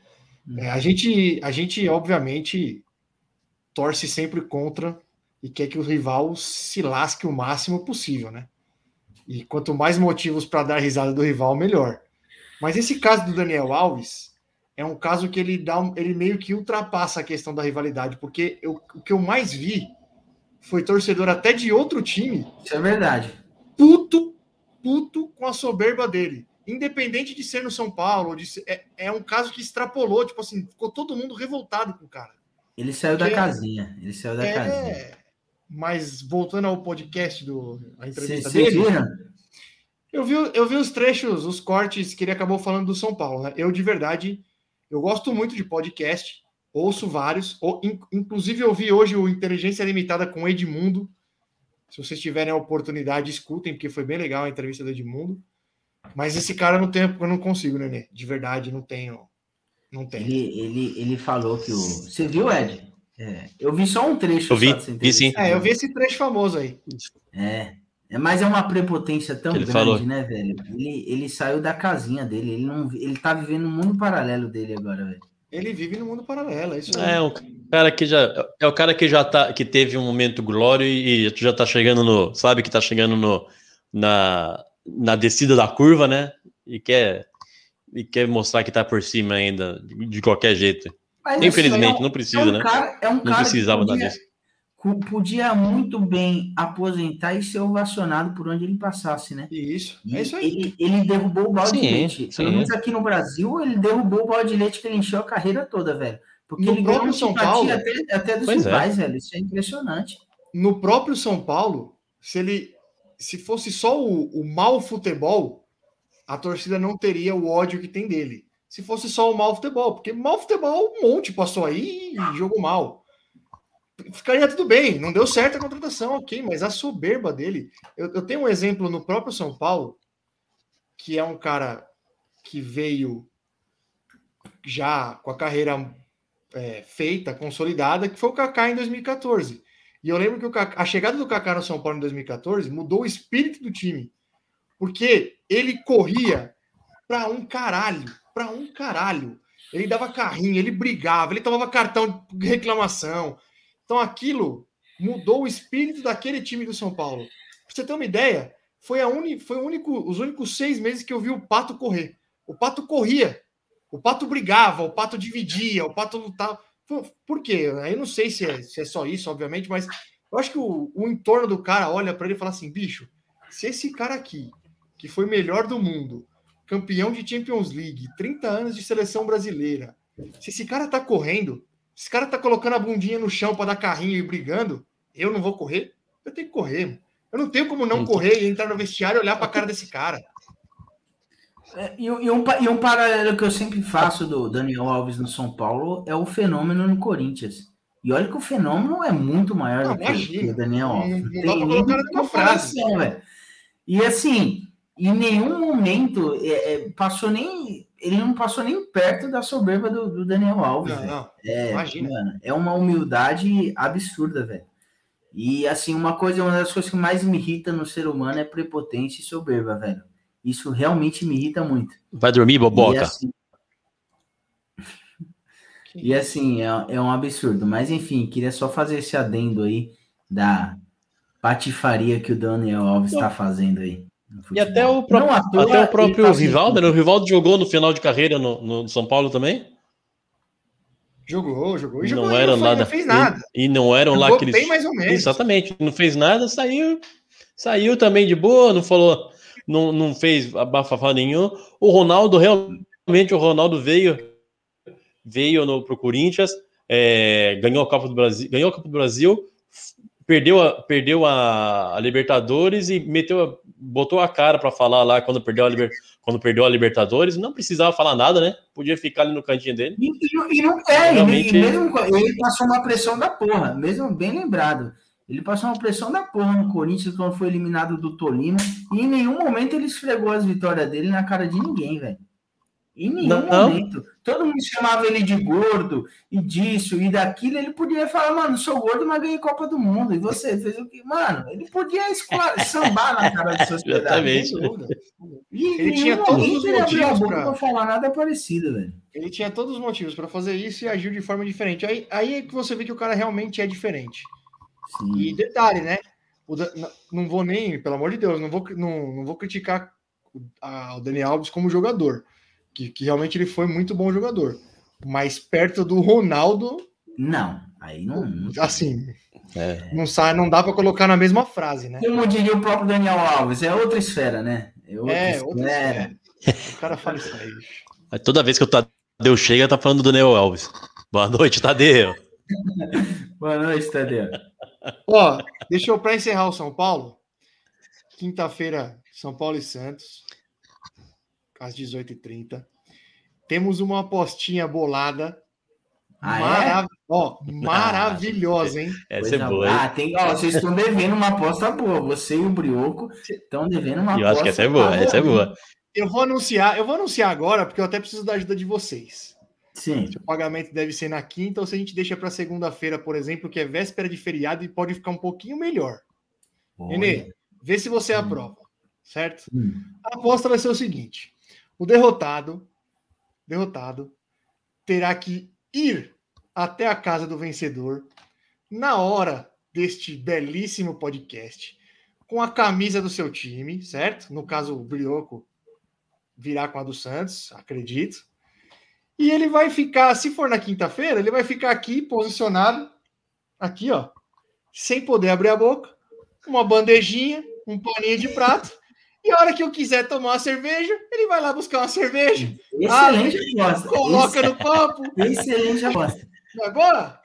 Speaker 3: É, a, gente, a gente, obviamente, torce sempre contra e quer que o rival se lasque o máximo possível, né? E quanto mais motivos para dar risada do rival, melhor. Mas esse caso do Daniel Alves é um caso que ele dá, um- ele meio que ultrapassa a questão da rivalidade, porque eu- o que eu mais vi foi torcedor até de outro time
Speaker 4: Isso é verdade.
Speaker 3: puto, puto com a soberba dele. Independente de ser no São Paulo, ser- é, é um caso que extrapolou, tipo assim, ficou todo mundo revoltado com o cara.
Speaker 4: Ele saiu da
Speaker 3: Porque-
Speaker 4: casinha. Ele saiu da casinha.
Speaker 3: Mas voltando ao podcast do a entrevista
Speaker 4: Vocês
Speaker 3: dele,
Speaker 4: viram?
Speaker 3: eu vi, eu vi os trechos, os cortes que ele acabou falando do São Paulo, né? Eu de verdade, eu gosto muito de podcast, ouço vários, ou, in- inclusive eu vi hoje o Inteligência Limitada com Edmundo. Se vocês tiverem a oportunidade, escutem, porque foi bem legal a entrevista do Edmundo. Mas esse cara não tem, eu não consigo, Nenê. De verdade, não tenho. Não tenho.
Speaker 4: Ele, ele, ele falou que o. Você viu, Ed? É, eu vi só um trecho.
Speaker 2: Eu vi, vi sim.
Speaker 3: É, eu vi esse trecho famoso aí.
Speaker 4: É. É, mas é uma prepotência tão
Speaker 2: ele
Speaker 4: grande,
Speaker 2: falou.
Speaker 4: né, velho? Ele, ele saiu da casinha dele. Ele, não, ele tá vivendo um mundo paralelo dele agora, velho.
Speaker 3: Ele vive no mundo paralelo, é isso aí.
Speaker 2: É um cara que já é o cara que já tá que teve um momento glório e, e já tá chegando no, sabe que tá chegando no na, na descida da curva, né? E quer e quer mostrar que tá por cima ainda de, de qualquer jeito.
Speaker 4: Mas, assim,
Speaker 2: Infelizmente
Speaker 4: é um-
Speaker 2: não precisa,
Speaker 4: é um
Speaker 2: né?
Speaker 4: Cara, é um
Speaker 2: Não
Speaker 4: cara que
Speaker 2: precisava dar
Speaker 4: podia,
Speaker 2: disso.
Speaker 4: cu- podia muito bem aposentar e ser ovacionado por onde ele passasse, né?
Speaker 3: Isso, é isso aí.
Speaker 4: Ele, ele derrubou o balde de leite.
Speaker 2: sim.
Speaker 4: Pelo menos aqui no Brasil, ele derrubou o balde de leite que ele encheu a carreira toda, velho. Porque
Speaker 3: No
Speaker 4: ele ganhou
Speaker 3: próprio São Paulo-
Speaker 4: até, até dos
Speaker 2: Pois é.
Speaker 4: rivais, velho. Isso é impressionante.
Speaker 3: no próprio São Paulo, se ele se fosse só o, o mau futebol, a torcida não teria o ódio que tem dele. Se fosse só o mau futebol, porque mau futebol um monte passou aí e jogou mal. Ficaria tudo bem, não deu certo a contratação, ok, mas a soberba dele. Eu, eu tenho um exemplo no próprio São Paulo, que é um cara que veio já com a carreira é, feita, consolidada, que foi o Kaká em 2014. E eu lembro que Kaká- a chegada do Kaká no São Paulo em 2014 mudou o espírito do time. Porque ele corria para um caralho, para um caralho. Ele dava carrinho, ele brigava, ele tomava cartão de reclamação. Então aquilo mudou o espírito daquele time do São Paulo. Pra você ter uma ideia, foi, a uni, foi o único, os únicos seis meses que eu vi o Pato correr. O Pato corria. O Pato brigava, o Pato dividia, o Pato lutava. Por, quê? Aí não sei se é, se é só isso, obviamente, mas eu acho que o, o entorno do cara olha para ele e fala assim: bicho, se esse cara aqui, que foi melhor do mundo, campeão de Champions League, 30 anos de seleção brasileira, se esse cara tá correndo, se esse cara tá colocando a bundinha no chão para dar carrinho e brigando, eu não vou correr? Eu tenho que correr. Eu não tenho como não correr e entrar no vestiário e olhar para a cara desse cara.
Speaker 4: É, E, e um, e um paralelo que eu sempre faço do Daniel Alves no São Paulo é o fenômeno no Corinthians. E olha que o fenômeno é muito maior
Speaker 3: Não,
Speaker 4: do que, o Daniel
Speaker 3: Não-
Speaker 4: Alves.
Speaker 3: não
Speaker 4: tem
Speaker 3: dá pra colocar numa frase.
Speaker 4: comparação, velho. E assim, em nenhum momento é, é, passou nem. Ele não passou nem perto da soberba do, do Daniel Alves.
Speaker 3: Não, não.
Speaker 4: É,
Speaker 3: Imagina.
Speaker 4: mano, é uma humildade absurda, velho. E assim, uma coisa, uma das coisas que mais me irrita no ser humano é prepotência e soberba, velho. Isso realmente me irrita muito.
Speaker 2: Vai dormir,
Speaker 4: E
Speaker 2: boboca.
Speaker 4: assim, e assim, é, é um absurdo. Mas enfim, queria só fazer esse adendo aí da patifaria que o Daniel Alves está fazendo aí.
Speaker 2: E até o, próprio, até o próprio
Speaker 4: tá
Speaker 2: Rivaldo, né? O Rivaldo jogou no final de carreira no, no São Paulo também.
Speaker 3: Jogou, jogou. E jogou
Speaker 2: não
Speaker 3: e
Speaker 2: era
Speaker 3: não, foi-
Speaker 2: nada.
Speaker 3: não fez nada.
Speaker 2: E, e não eram lá
Speaker 3: Jogou
Speaker 2: aqueles.
Speaker 3: bem mais ou menos.
Speaker 2: Exatamente, não fez nada, saiu, saiu também de boa, não falou, não, não fez abafafá nenhum. O Ronaldo, realmente, o Ronaldo veio, veio no, pro Corinthians, é, ganhou a Copa do Brasil, ganhou a Copa do Brasil, perdeu a, perdeu a, a Libertadores e meteu, a- botou a cara para falar lá quando perdeu a Liber, quando perdeu a Libertadores, não precisava falar nada, né? Podia ficar ali no cantinho dele.
Speaker 4: E, e não- e não é,
Speaker 2: Realmente-
Speaker 4: e mesmo ele passou uma pressão da porra, mesmo bem lembrado. Ele passou uma pressão da porra no Corinthians quando foi eliminado do Tolima. E em nenhum momento ele esfregou as vitórias dele na cara de ninguém, velho. Em nenhum
Speaker 2: Não.
Speaker 4: momento. Todo mundo chamava ele de gordo e disso e daquilo. Ele podia falar, mano, sou gordo, mas ganhei Copa do Mundo. E você fez o que? Mano, ele podia escolar, sambar na cara da sociedade.
Speaker 2: Exatamente.
Speaker 3: Sem dúvida.
Speaker 4: E
Speaker 3: Ele tinha todos os
Speaker 4: ele abriu a
Speaker 3: motivos
Speaker 4: boca
Speaker 3: pra-
Speaker 4: pra falar nada parecido, velho.
Speaker 3: Ele tinha todos os motivos para fazer isso e agiu de forma diferente. Aí, aí é que você vê que o cara realmente é diferente.
Speaker 4: Sim.
Speaker 3: E detalhe, né? Da- não vou nem, pelo amor de Deus, não vou, não, não vou criticar o Daniel Alves como jogador, que, que realmente ele foi muito bom jogador. Mas perto do Ronaldo,
Speaker 4: Não, aí não.
Speaker 3: assim,
Speaker 2: É.
Speaker 3: não sai, não dá para colocar na mesma frase, né?
Speaker 4: Como diria o próprio Daniel Alves, é outra esfera, né? É outra
Speaker 3: É, outra
Speaker 4: esfera.
Speaker 3: O cara fala isso aí.
Speaker 2: Aí Toda vez que o Tadeu chega, tá falando do Daniel Alves. Boa noite, Tadeu.
Speaker 4: Boa noite, Tadeu.
Speaker 3: Ó, deixa eu para encerrar o São Paulo. Quinta-feira, São Paulo e Santos, às 18h30. Temos uma apostinha bolada.
Speaker 4: Ah, é?
Speaker 3: marav- ó, maravilhosa, hein?
Speaker 2: Essa é boa?
Speaker 4: Ah, tem, ó, vocês estão devendo uma aposta boa. Você e o Brioco estão devendo uma
Speaker 2: Eu
Speaker 4: aposta.
Speaker 2: acho que essa é boa, essa é boa.
Speaker 3: Eu vou anunciar, eu vou anunciar agora, porque eu até preciso da ajuda de vocês.
Speaker 4: Sim.
Speaker 3: O pagamento deve ser na quinta, ou se a gente deixa para segunda-feira, por exemplo, que é véspera de feriado e pode ficar um pouquinho melhor. Renê, vê se você aprova, certo?
Speaker 4: Hum.
Speaker 3: A aposta vai ser o seguinte: o derrotado, derrotado, terá que ir até a casa do vencedor na hora deste belíssimo podcast, com a camisa do seu time, certo? No caso, o Brioco virá com a do Santos, acredito. E ele vai ficar, se for na quinta-feira, ele vai ficar aqui posicionado, aqui, ó, sem poder abrir a boca, uma bandejinha, um paninho de prato. E a hora que eu quiser tomar uma cerveja, ele vai lá buscar uma cerveja,
Speaker 4: Excelente aposta.
Speaker 3: coloca no copo.
Speaker 4: Ex- Excelente aposta.
Speaker 3: Agora,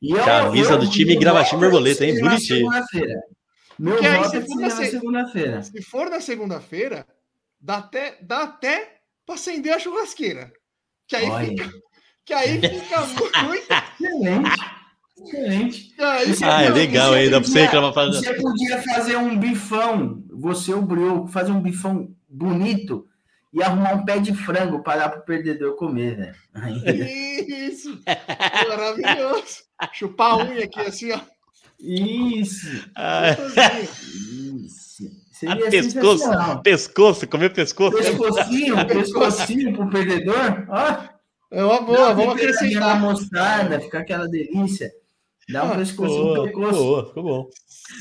Speaker 4: E eu-
Speaker 2: Camisa
Speaker 4: eu-
Speaker 2: do time e gravatinho borboleta, hein? Bonitinho.
Speaker 4: segunda-feira. Meu
Speaker 3: Porque aí
Speaker 4: voto é que
Speaker 3: fica
Speaker 4: na segunda-feira.
Speaker 3: se for na segunda-feira, dá até, dá até para acender a churrasqueira. Que aí
Speaker 4: Olha.
Speaker 3: fica, que aí fica muito.
Speaker 4: Excelente. Excelente.
Speaker 3: aí
Speaker 4: Você-
Speaker 2: Ah, é
Speaker 3: fica-
Speaker 2: legal, hein? Dá pra você
Speaker 4: podia-
Speaker 2: reclamar pra...
Speaker 4: Você podia fazer um bifão, você o Brioco, fazer um bifão bonito e arrumar um pé de frango para dar pro perdedor comer, velho. Aí-
Speaker 3: Isso! Maravilhoso! Chupar a unha aqui assim, ó.
Speaker 4: Isso,
Speaker 2: Ah,
Speaker 4: isso.
Speaker 2: ah,
Speaker 4: Seria
Speaker 2: pescoço, pescoço, comer pescoço.
Speaker 4: Pescocinho, pescocinho pro perdedor, ó.
Speaker 3: É uma boa,
Speaker 4: Dá
Speaker 3: vamos acrescentar.
Speaker 4: mostarda, fica aquela delícia. Dá um
Speaker 3: Ah,
Speaker 4: pescocinho,
Speaker 2: Boa,
Speaker 4: pescoço.
Speaker 2: boa, ficou bom.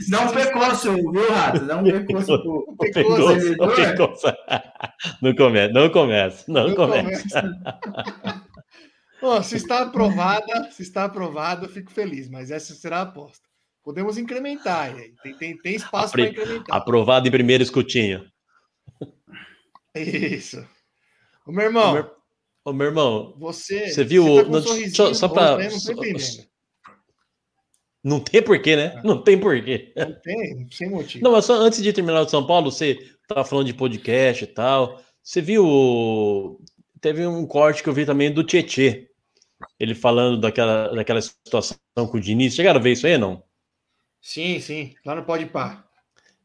Speaker 4: Dá um pescoço, viu, Rato? Dá um pescoço pro,
Speaker 2: O
Speaker 3: Pescoço,
Speaker 2: pescoço, o
Speaker 4: perdedor.
Speaker 2: pescoço. Não começa, não começa, não
Speaker 3: Não
Speaker 2: começa.
Speaker 3: começa. Ó, se está aprovada, se está aprovado, eu fico feliz, mas essa será a aposta. Podemos incrementar, tem, tem, tem espaço para incrementar.
Speaker 2: Aprovado em primeiro escutinho.
Speaker 3: Isso. Ô, meu irmão,
Speaker 2: Ô, meu- Ô, meu irmão,
Speaker 3: você,
Speaker 2: Você viu
Speaker 3: tá
Speaker 2: o-
Speaker 3: com um
Speaker 2: não, só- só
Speaker 3: né? Não
Speaker 2: tem porquê, né? Não tem porquê.
Speaker 3: Não tem, sem motivo.
Speaker 2: Não, mas só antes de terminar o de São Paulo, você tava falando de podcast e tal. Você viu. Teve um corte que eu vi também do Tietê. Ele falando daquela, daquela situação com o Diniz. Chegaram a ver isso aí, não?
Speaker 3: Sim, sim, lá no Pode Pá.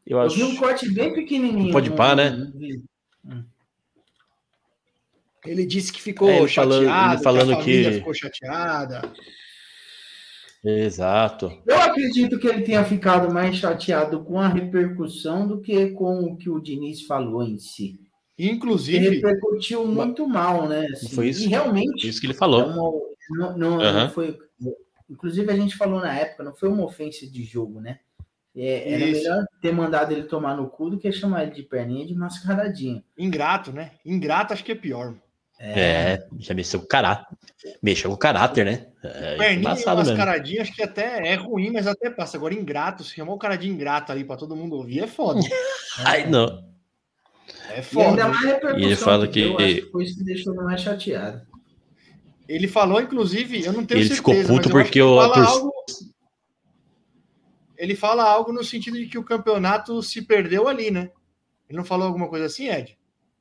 Speaker 2: Eu
Speaker 4: Eu
Speaker 2: acho.
Speaker 4: vi um corte bem pequenininho.
Speaker 2: Pode né?
Speaker 4: Não vi.
Speaker 3: Ele disse que ficou
Speaker 2: É, ele falando-
Speaker 3: chateado,
Speaker 2: ele falando
Speaker 3: que a família
Speaker 2: que-
Speaker 3: ficou chateada.
Speaker 2: Exato.
Speaker 4: Eu acredito que ele tenha ficado mais chateado com a repercussão do que com o que o Diniz falou em si. Ele
Speaker 3: Inclusive,
Speaker 4: repercutiu muito mal, né? assim,
Speaker 2: Foi isso,
Speaker 4: e realmente
Speaker 2: isso que ele
Speaker 4: é
Speaker 2: falou.
Speaker 4: uma- não, não- não
Speaker 2: Aham.
Speaker 4: foi. Inclusive, a gente falou na época, não foi uma ofensa de jogo, né? É, era
Speaker 3: Isso.
Speaker 4: melhor ter mandado ele tomar no cu do que chamar ele de perninha de mascaradinha.
Speaker 3: ingrato, né? Ingrato acho que é pior.
Speaker 2: É, já mexeu com o caráter. Mexeu com o caráter, né? É
Speaker 3: Perninha e
Speaker 2: mesmo.
Speaker 3: mascaradinha acho que até é ruim, mas até passa. Agora, ingrato, se chamar o cara de ingrato ali pra todo mundo ouvir, é foda.
Speaker 2: Ai, não.
Speaker 3: É
Speaker 4: E ainda
Speaker 3: foda.
Speaker 4: repercussão
Speaker 2: E ele fala que-
Speaker 4: deu, que foi isso que deixou ele mais chateado.
Speaker 3: Ele falou, inclusive, eu não tenho
Speaker 2: Ele
Speaker 3: certeza.
Speaker 2: ficou
Speaker 3: mas
Speaker 2: puto porque
Speaker 3: que ele
Speaker 2: o- a
Speaker 3: fala
Speaker 2: torcida-
Speaker 3: algo. Ele fala algo no sentido de que o campeonato se perdeu ali, né? Ele não falou alguma coisa assim, Ed?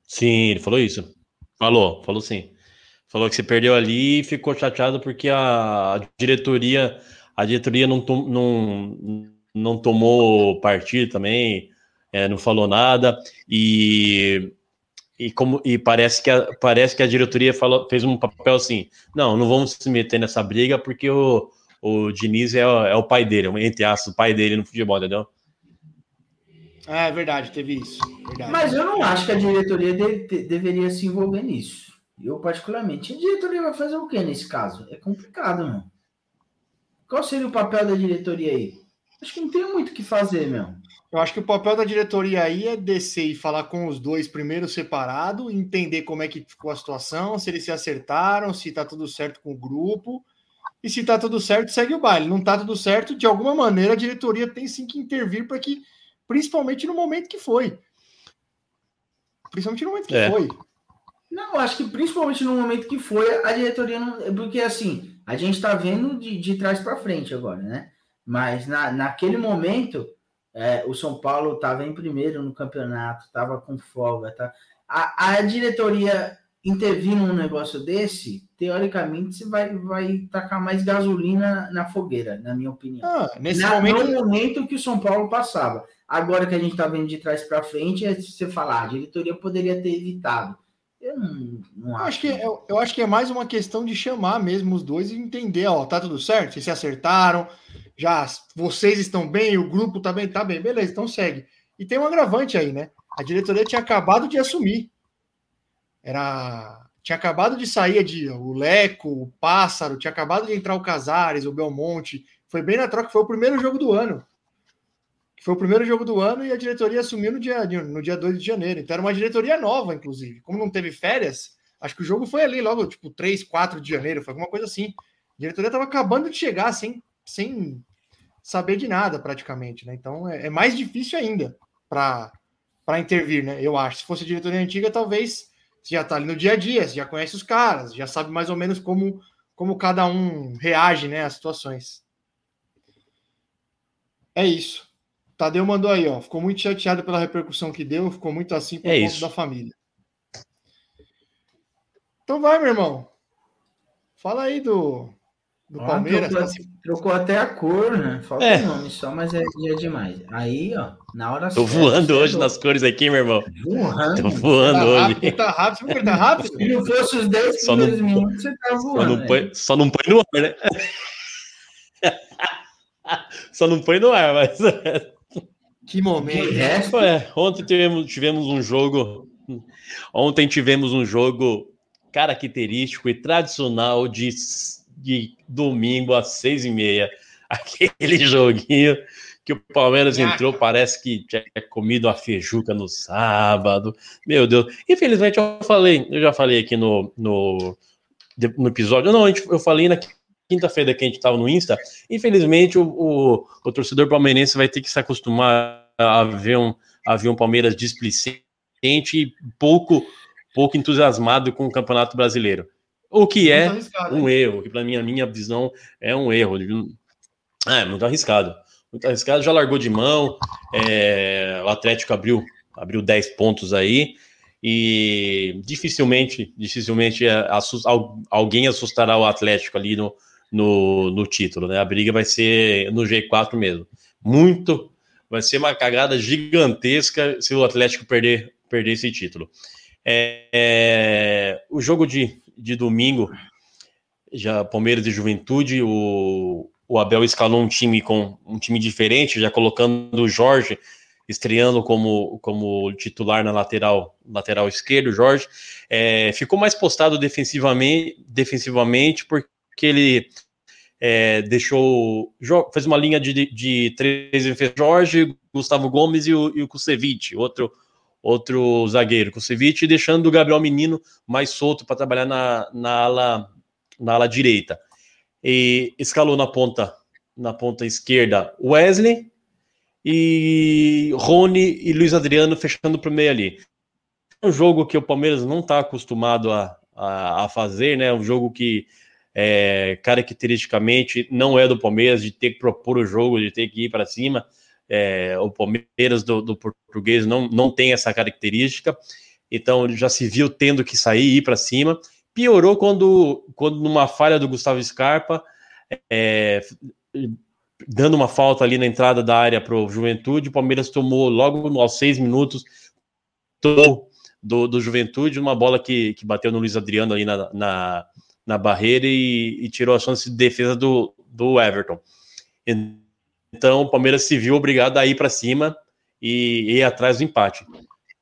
Speaker 2: Sim, ele falou isso. Falou, falou sim. Falou que você perdeu ali e ficou chateado porque a diretoria, a diretoria não, tom- não, não tomou partido também, é, não falou nada e e como e parece que a, parece que a diretoria falou, fez um papel assim, não, não vamos se meter nessa briga porque o, o Diniz é, é o pai dele, entre aspas, o pai dele no futebol, entendeu?
Speaker 3: Ah, é verdade, teve isso. Verdade.
Speaker 4: Mas eu não acho que a diretoria de- de- deveria se envolver nisso. Eu, particularmente, a diretoria vai fazer o que nesse caso? É complicado, meu. Qual seria o papel da diretoria aí? Acho que não tem muito o que fazer, meu.
Speaker 3: Eu acho que o papel da diretoria aí é descer e falar com os dois primeiro separado, entender como é que ficou a situação, se eles se acertaram, se tá tudo certo com o grupo. E se tá tudo certo, segue o baile. Não tá tudo certo, de alguma maneira a diretoria tem sim que intervir para que, principalmente no momento que foi. Principalmente no momento que
Speaker 2: É.
Speaker 3: foi.
Speaker 4: Não, acho que principalmente no momento que foi, a diretoria não. Porque assim, a gente tá vendo de, de trás para frente agora, né? Mas na, naquele momento, é, o São Paulo estava em primeiro no campeonato, estava com folga, tá? A, a diretoria intervir num negócio desse, teoricamente, você vai, vai tacar mais gasolina na fogueira, na minha opinião.
Speaker 3: Ah, nesse
Speaker 4: Na-
Speaker 3: momento.
Speaker 4: No momento que o São Paulo passava. Agora que a gente está vendo de trás para frente, é você falar, a diretoria poderia ter evitado. Eu não, não
Speaker 3: Eu
Speaker 4: acho.
Speaker 3: acho, que, eu, eu acho que é mais uma questão de chamar mesmo os dois e entender, ó, tá tudo certo? Vocês se acertaram, já vocês estão bem, o grupo tá bem, tá bem, beleza, então segue. E tem um agravante aí, né? A diretoria tinha acabado de assumir. Era. Tinha acabado de sair de o Leco, o Pássaro, tinha acabado de entrar o Casares, o Belmonte. Foi bem na troca, foi o primeiro jogo do ano. Foi o primeiro jogo do ano e a diretoria assumiu no dia, no dia 2 de janeiro. Então era uma diretoria nova, inclusive. Como não teve férias, acho que o jogo foi ali logo, tipo, 3, 4 de janeiro, foi alguma coisa assim. A diretoria estava acabando de chegar sem, sem saber de nada, praticamente, né? Então é, é mais difícil ainda para intervir, né? Eu acho. Se fosse a diretoria antiga, talvez você já está ali no dia a dia, você já conhece os caras, já sabe mais ou menos como, como cada um reage né, às situações. É isso. Tadeu mandou aí, ó. Ficou muito chateado pela repercussão que deu, ficou muito assim por
Speaker 2: É
Speaker 3: conta da família. Então vai, meu irmão. Fala aí do, do
Speaker 4: Ó,
Speaker 3: Palmeiras.
Speaker 4: trocou,
Speaker 3: tá se-
Speaker 4: trocou até a cor, né? Falta
Speaker 2: É.
Speaker 4: o nome só, mas é, é demais. Aí, ó, na hora
Speaker 2: Tô
Speaker 4: certa,
Speaker 2: voando
Speaker 4: você
Speaker 2: hoje
Speaker 4: é
Speaker 2: nas cores aqui, meu irmão.
Speaker 4: Voando.
Speaker 2: Tô voando
Speaker 3: Tá
Speaker 2: hoje.
Speaker 3: rápido, tá rápido, tá rápido?
Speaker 4: Se não fosse os 10
Speaker 2: Só não-
Speaker 4: primeiros minutos, você tá
Speaker 2: Só
Speaker 4: voando.
Speaker 2: não,
Speaker 4: né?
Speaker 2: põe, só não põe no ar, né? Só não põe no ar, mas.
Speaker 3: Que momento.
Speaker 4: resto,
Speaker 2: É, ontem tivemos, tivemos um jogo. Ontem tivemos um jogo característico e tradicional de, de domingo às seis e meia. Aquele joguinho que o Palmeiras entrou, parece que tinha comido a feijuca no sábado. Meu Deus. Infelizmente, eu falei, eu já falei aqui no, no, no episódio. Não, eu falei na quinta-feira que a gente estava no Insta. Infelizmente, o, o, o torcedor palmeirense vai ter que se acostumar a ver um, a ver um Palmeiras displicente e pouco, pouco entusiasmado com o Campeonato Brasileiro. O que é um erro, que para mim, a minha visão é um erro. É, muito arriscado. Muito arriscado, já largou de mão. é, o Atlético abriu, abriu 10 pontos aí. E dificilmente, dificilmente alguém assustará o Atlético ali no, no, no título, né? A briga vai ser no G4 mesmo. Muito, vai ser uma cagada gigantesca se o Atlético perder, perder esse título. É, é, o jogo de, de domingo, já Palmeiras e Juventude, o, o Abel escalou um time com um time diferente, já colocando o Jorge estreando como, como titular na lateral lateral esquerdo, Jorge, é, ficou mais postado defensivamente, defensivamente porque ele é, deixou fez uma linha de, de três Jorge, Gustavo Gomes e o, e o Kusevich, outro outro zagueiro, Kusevich, deixando o Gabriel Menino mais solto para trabalhar na, na ala na ala direita. E escalou na ponta na ponta esquerda Wesley e Rony e Luiz Adriano fechando para o meio ali. É um jogo que o Palmeiras não está acostumado a, a, a, fazer, né? Um jogo que é, caracteristicamente não é do Palmeiras, de ter que propor o jogo, de ter que ir para cima. É, o Palmeiras do, do, português não, não tem essa característica, então já se viu tendo que sair e ir para cima. Piorou quando, quando numa falha do Gustavo Scarpa, é, dando uma falta ali na entrada da área para o Juventude. O Palmeiras tomou logo aos seis minutos do, do Juventude uma bola que, que bateu no Luiz Adriano ali na, na, na barreira e, e, tirou a chance de defesa do, do Everton. Então o Palmeiras se viu obrigado a ir para cima e, ir atrás do empate.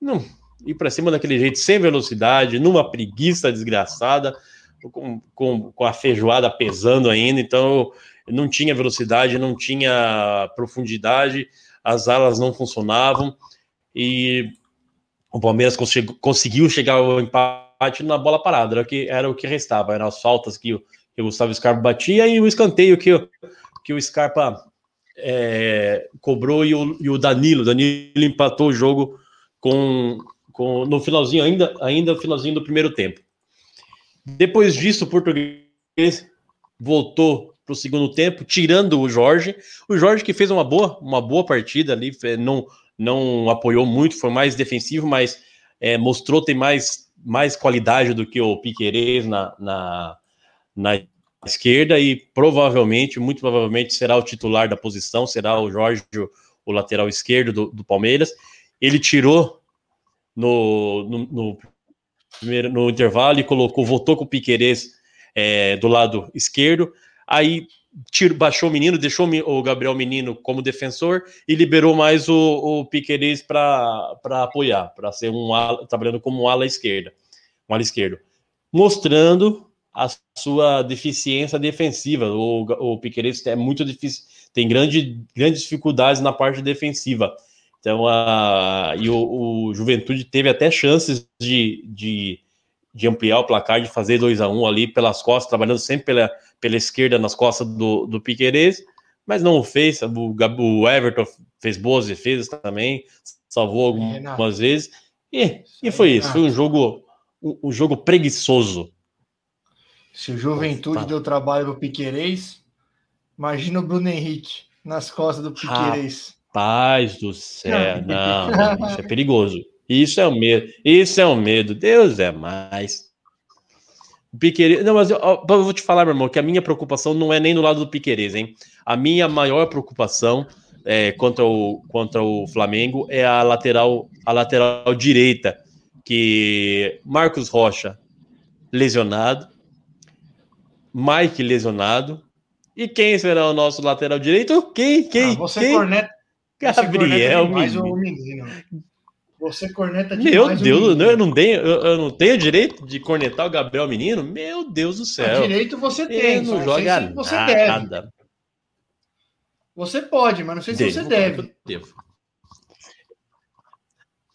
Speaker 2: Não, ir para cima daquele jeito, sem velocidade, numa preguiça desgraçada, com, com, com a feijoada pesando ainda. Então não tinha velocidade, não tinha profundidade, as alas não funcionavam e o Palmeiras conseguiu chegar ao empate na bola parada, era o que, era o que restava, eram as faltas que o, que o Gustavo Scarpa batia e o escanteio que, que o Scarpa é, cobrou e o, e o Danilo, Danilo empatou o jogo com, com no finalzinho, ainda, ainda no finalzinho do primeiro tempo. Depois disso, o português voltou para o segundo tempo, tirando o Jorge. O Jorge que fez uma boa, uma boa partida ali, não, não apoiou muito, foi mais defensivo, mas é, mostrou ter mais, mais qualidade do que o Piquerez na, na, na esquerda e provavelmente, muito provavelmente, será o titular da posição, será o Jorge, o, lateral esquerdo do, do, Palmeiras. Ele tirou no, no, no, primeiro, no intervalo e colocou, voltou com o Piquerez é, do lado esquerdo. Aí tiro, baixou o menino, deixou o Gabriel Menino como defensor e liberou mais o, o Piqueires para apoiar, para ser um ala, trabalhando como um ala esquerda, um ala esquerdo, mostrando a sua deficiência defensiva. O, o Piqueires é muito difícil, tem grande, grandes dificuldades na parte defensiva. Então, a, e o, o Juventude teve até chances de, de, de ampliar o placar, de fazer 2 a 1 um ali pelas costas, trabalhando sempre pela pela esquerda nas costas do, do Piquerez, mas não o fez. O, o Everton fez boas defesas também, salvou algumas vezes. E, e foi isso. Foi um jogo, um, um jogo preguiçoso.
Speaker 3: Se o Juventude deu trabalho para o Piquerez, imagina o Bruno Henrique nas costas do Piquerez.
Speaker 2: Paz do céu, não, isso é perigoso. Isso é o um medo, isso é o um medo. Deus é mais. Piqueires. Não, mas eu, eu, vou te falar, meu irmão, que a minha preocupação não é nem no lado do Piqueires, hein? A minha maior preocupação é, contra, o, contra o Flamengo é a lateral, a lateral direita, que Marcos Rocha lesionado, Mike lesionado. E quem será o nosso lateral direito? Quem? Quem? Ah,
Speaker 3: você
Speaker 2: quem?
Speaker 3: corneta.
Speaker 2: Gabriel,
Speaker 3: você corneta menino. Você corneta
Speaker 2: demais. Meu Deus, eu não, tenho, eu, eu, não tenho direito de cornetar o Gabriel Menino? Meu Deus do céu.
Speaker 3: direito você tem,
Speaker 2: não joga se você nada. Deve.
Speaker 3: Você pode, mas não sei se Devo, você deve.
Speaker 2: Devo.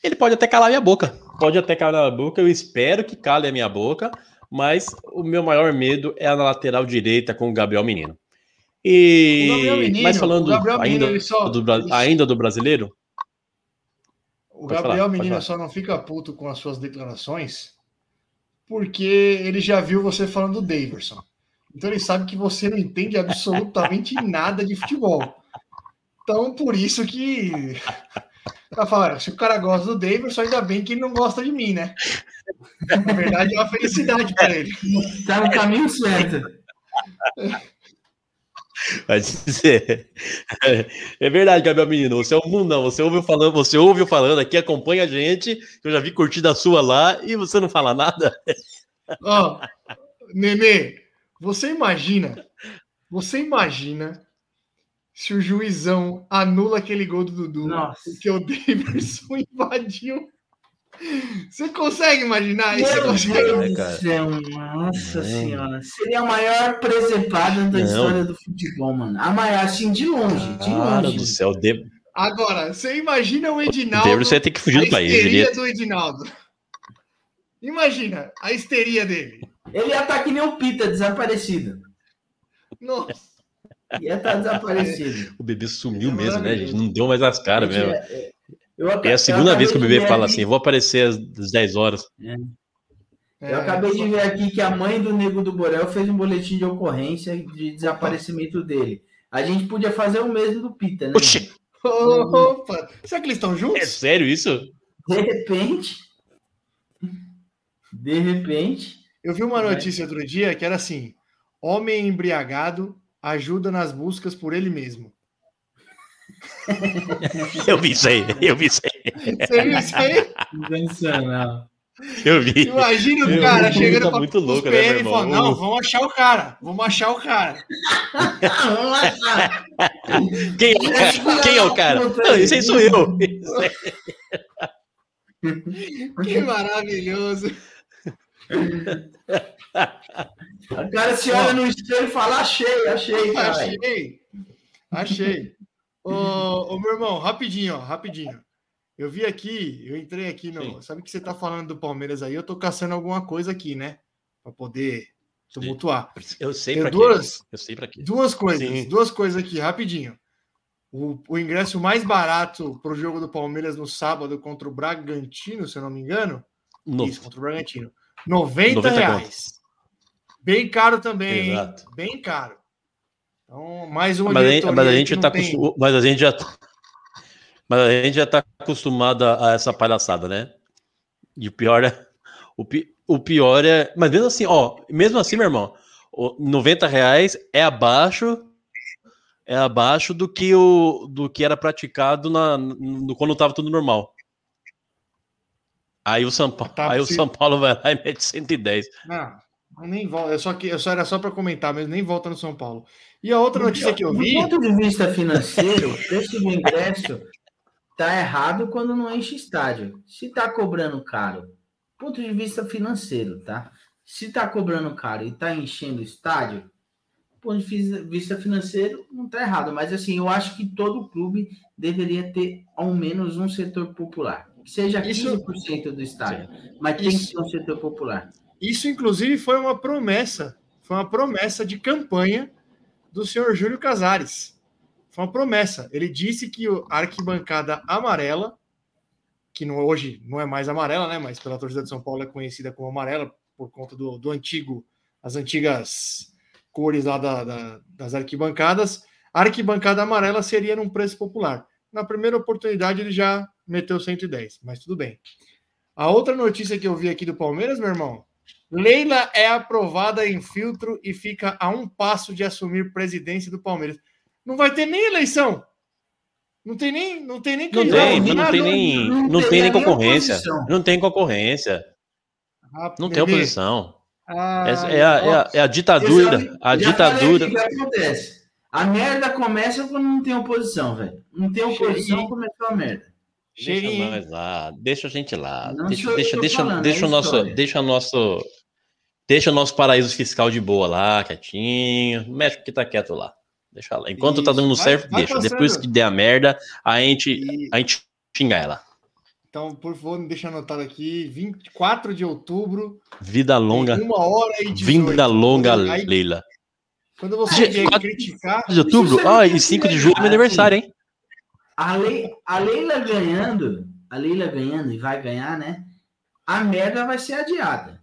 Speaker 2: Ele pode até calar minha boca. Pode até calar a boca. Eu espero que cale a minha boca. Mas o meu maior medo é na lateral direita com o Gabriel Menino. E Gabriel Menino, mas falando ainda, só... do, ainda do brasileiro,
Speaker 3: o pode Gabriel falar, Menino só não fica puto com as suas declarações porque ele já viu você falando do Daverson. Então ele sabe que você não entende absolutamente nada de futebol. Então, por isso que. Tá falando, se o cara gosta do Daverson, ainda bem que ele não gosta de mim, né? Na verdade, é uma felicidade para ele.
Speaker 4: Tá no caminho certo.
Speaker 2: Vai dizer. É verdade, Gabriel Menino. Você é um mundão. Você ouviu falando, você ouviu falando aqui, acompanha a gente. Eu já vi curtida a sua lá e você não fala nada.
Speaker 3: Ó, oh, Nenê, você imagina Você imagina se o juizão anula aquele gol do Dudu?
Speaker 4: Nossa.
Speaker 3: Porque o Davidson invadiu. Você consegue imaginar isso? Você
Speaker 4: Meu
Speaker 3: consegue?
Speaker 4: Deus
Speaker 2: né,
Speaker 4: do céu, nossa
Speaker 2: Não.
Speaker 4: senhora. Seria a maior presepada da
Speaker 2: Não.
Speaker 4: história do futebol, mano. A maior, assim, de longe, de
Speaker 2: Cara
Speaker 4: longe.
Speaker 2: do céu, De-
Speaker 3: Agora, você imagina o
Speaker 2: o
Speaker 3: Edinaldo.
Speaker 2: David você ia ter que fugir
Speaker 3: a
Speaker 2: do país.
Speaker 3: histeria
Speaker 2: Ele...
Speaker 3: do Edinaldo. Imagina a histeria dele.
Speaker 4: Ele ia estar que nem o Pita, desaparecido.
Speaker 3: Nossa.
Speaker 4: Ia estar desaparecido.
Speaker 2: O bebê sumiu
Speaker 3: É
Speaker 2: mesmo, né, gente? Não deu mais as caras mesmo.
Speaker 4: é- eu aca-
Speaker 2: É a segunda
Speaker 4: acabei
Speaker 2: vez que o bebê fala
Speaker 4: aqui-
Speaker 2: assim: vou aparecer às 10 horas.
Speaker 4: Eu acabei de ver aqui que a mãe do Nego do Borel fez um boletim de ocorrência de desaparecimento dele. A gente podia fazer o mesmo do Pita, né?
Speaker 2: Oxi,
Speaker 3: Opa! Será que eles estão
Speaker 2: é
Speaker 3: juntos?
Speaker 2: sério isso?
Speaker 4: De repente. De repente.
Speaker 3: Eu vi uma notícia outro dia que era assim: homem embriagado ajuda nas buscas por ele mesmo.
Speaker 2: Eu vi isso aí, eu vi isso aí.
Speaker 3: Você viu isso aí?
Speaker 4: Sensacional.
Speaker 2: Eu vi.
Speaker 3: Imagina o
Speaker 2: Meu,
Speaker 3: cara chegando
Speaker 2: tá
Speaker 3: pra
Speaker 2: muito louco, né,
Speaker 3: PM
Speaker 2: meu
Speaker 3: e falando:
Speaker 2: irmão?
Speaker 3: não, vamos achar o cara, vamos achar o cara.
Speaker 2: Quem é o cara? Quem é o cara? Não, esse aí sou eu.
Speaker 3: Que maravilhoso.
Speaker 4: O cara se olha no espelho e fala: achei, achei, cara.
Speaker 3: Achei. Achei. Ô, ô, meu irmão, rapidinho, ó, rapidinho. Eu vi aqui, eu entrei aqui no.
Speaker 2: Sim.
Speaker 3: Sabe que você tá falando do Palmeiras aí? Eu tô caçando alguma coisa aqui, né? Pra poder tumultuar.
Speaker 2: Eu sei pra
Speaker 3: duas-
Speaker 2: quê. Eu sei pra quê.
Speaker 3: Duas coisas,
Speaker 2: Sim.
Speaker 3: duas coisas aqui, rapidinho. O, o ingresso mais barato pro jogo do Palmeiras no sábado contra o Bragantino, se eu não me engano.
Speaker 2: No-
Speaker 3: Isso, contra o Bragantino. 90,
Speaker 2: 90
Speaker 3: reais. Bem caro também, hein?
Speaker 2: Exato.
Speaker 3: Bem caro. Então, mais uma
Speaker 2: Mas
Speaker 3: diretoria
Speaker 2: mas a gente
Speaker 3: que não
Speaker 2: tá
Speaker 3: tem-
Speaker 2: acostum- mas a gente já tá- mas a gente já tá acostumado a essa palhaçada, né? E o pior é o, pi- o pior é, mas mesmo assim, ó, mesmo assim, meu irmão, o 90 reais é abaixo é abaixo do que o do que era praticado na, no, quando tava tudo normal. Aí o São Paulo,
Speaker 3: Tá
Speaker 2: aí o. São Paulo vai lá e mete 110.
Speaker 3: Não, nem volta. Eu só, que, eu só era só para comentar, mas nem volta no São Paulo. E a outra notícia que eu vi.
Speaker 4: Do ponto de vista financeiro, o preço do ingresso tá errado quando não enche estádio. Se tá cobrando caro, ponto de vista financeiro, tá? Se tá cobrando caro e tá enchendo estádio, ponto de vis- vista financeiro não tá errado. Mas assim, eu acho que todo clube deveria ter ao menos um setor popular. Que seja
Speaker 3: Isso-
Speaker 4: 15% do estádio, mas tem que
Speaker 3: Isso-
Speaker 4: ter um setor popular.
Speaker 3: Isso, inclusive, foi uma promessa. Foi uma promessa de campanha do senhor Júlio Casares. Foi uma promessa. Ele disse que a arquibancada amarela, que hoje não é mais amarela, né? Mas pela torcida de São Paulo é conhecida como amarela por conta do, do antigo, as antigas cores lá da- da- das arquibancadas. A arquibancada amarela seria num preço popular. Na primeira oportunidade ele já meteu 110, mas tudo bem. A outra notícia que eu vi aqui do Palmeiras, meu irmão, Leila é aprovada em filtro e fica a um passo de assumir presidência do Palmeiras. Não vai ter nem eleição. Não tem nem, não tem nem
Speaker 2: Não tem, não
Speaker 3: Nada.
Speaker 2: tem nem,
Speaker 4: não
Speaker 2: não tem
Speaker 4: teria
Speaker 2: nem concorrência.
Speaker 4: oposição.
Speaker 2: Não tem concorrência.
Speaker 3: Ah,
Speaker 2: Não tem oposição.
Speaker 3: Ah,
Speaker 2: É, é a, é a- é a ditadura.
Speaker 4: Já-
Speaker 2: A
Speaker 4: já
Speaker 2: ditadura.
Speaker 4: que acontece? A merda começa quando não tem oposição, velho. Não tem oposição,
Speaker 3: Cheirinho.
Speaker 4: começou a merda.
Speaker 2: Deixa nós lá, deixa a gente lá.
Speaker 4: Não
Speaker 2: Deixa, deixa, deixa,
Speaker 4: falando,
Speaker 2: deixa
Speaker 4: é
Speaker 2: o nosso, deixa o nosso, deixa o nosso paraíso fiscal de boa lá, quietinho. Mexe porque tá quieto lá. Deixa lá. Enquanto tá
Speaker 3: Isso,
Speaker 2: dando
Speaker 3: vai-
Speaker 2: certo,
Speaker 3: vai
Speaker 2: deixa.
Speaker 3: passando.
Speaker 2: Depois que der a merda, a gente,
Speaker 3: E-
Speaker 2: a gente xinga ela.
Speaker 3: Então, por favor, deixa anotado aqui, 24 de outubro,
Speaker 2: Vida longa,
Speaker 3: uma hora e 18.
Speaker 2: vinda longa,
Speaker 3: Aí,
Speaker 2: Leila.
Speaker 3: quando você vier criticar,
Speaker 2: De outubro? Ah, e
Speaker 4: muito
Speaker 2: 5 de julho é meu aniversário, hein?
Speaker 4: A, Lei, a Leila ganhando, a Leila ganhando e vai ganhar, né? A merda vai ser adiada.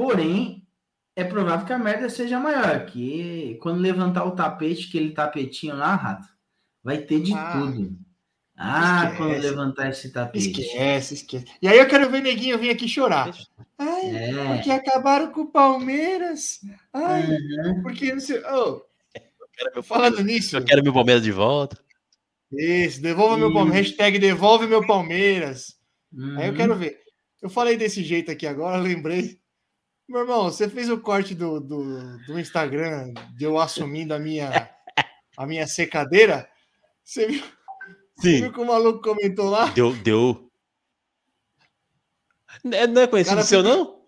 Speaker 4: Porém, é provável que a merda seja maior, que quando levantar o tapete, aquele tapetinho lá, rato, vai ter de
Speaker 3: Ah,
Speaker 4: tudo. Ah,
Speaker 3: esquece.
Speaker 4: quando levantar esse tapete.
Speaker 3: esquece, esquece. E aí eu quero ver neguinho vir aqui chorar. Ai,
Speaker 4: É.
Speaker 3: porque acabaram com o Palmeiras. Ai,
Speaker 4: Uhum.
Speaker 3: porque não sei. Ô, falando nisso,
Speaker 2: Eu quero meu Palmeiras de volta.
Speaker 3: isso, devolva meu. Palmeiras. Hashtag devolve meu Palmeiras. Aí eu
Speaker 4: Uhum.
Speaker 3: quero ver. Eu falei desse jeito aqui agora, lembrei. Meu irmão, você fez o corte do, do, do Instagram de eu assumindo a minha, a minha secadeira? Você viu, você
Speaker 2: Sim.
Speaker 3: viu que o maluco comentou lá?
Speaker 2: Deu, deu. Não é- não é conhecido
Speaker 3: Cara,
Speaker 2: seu, não?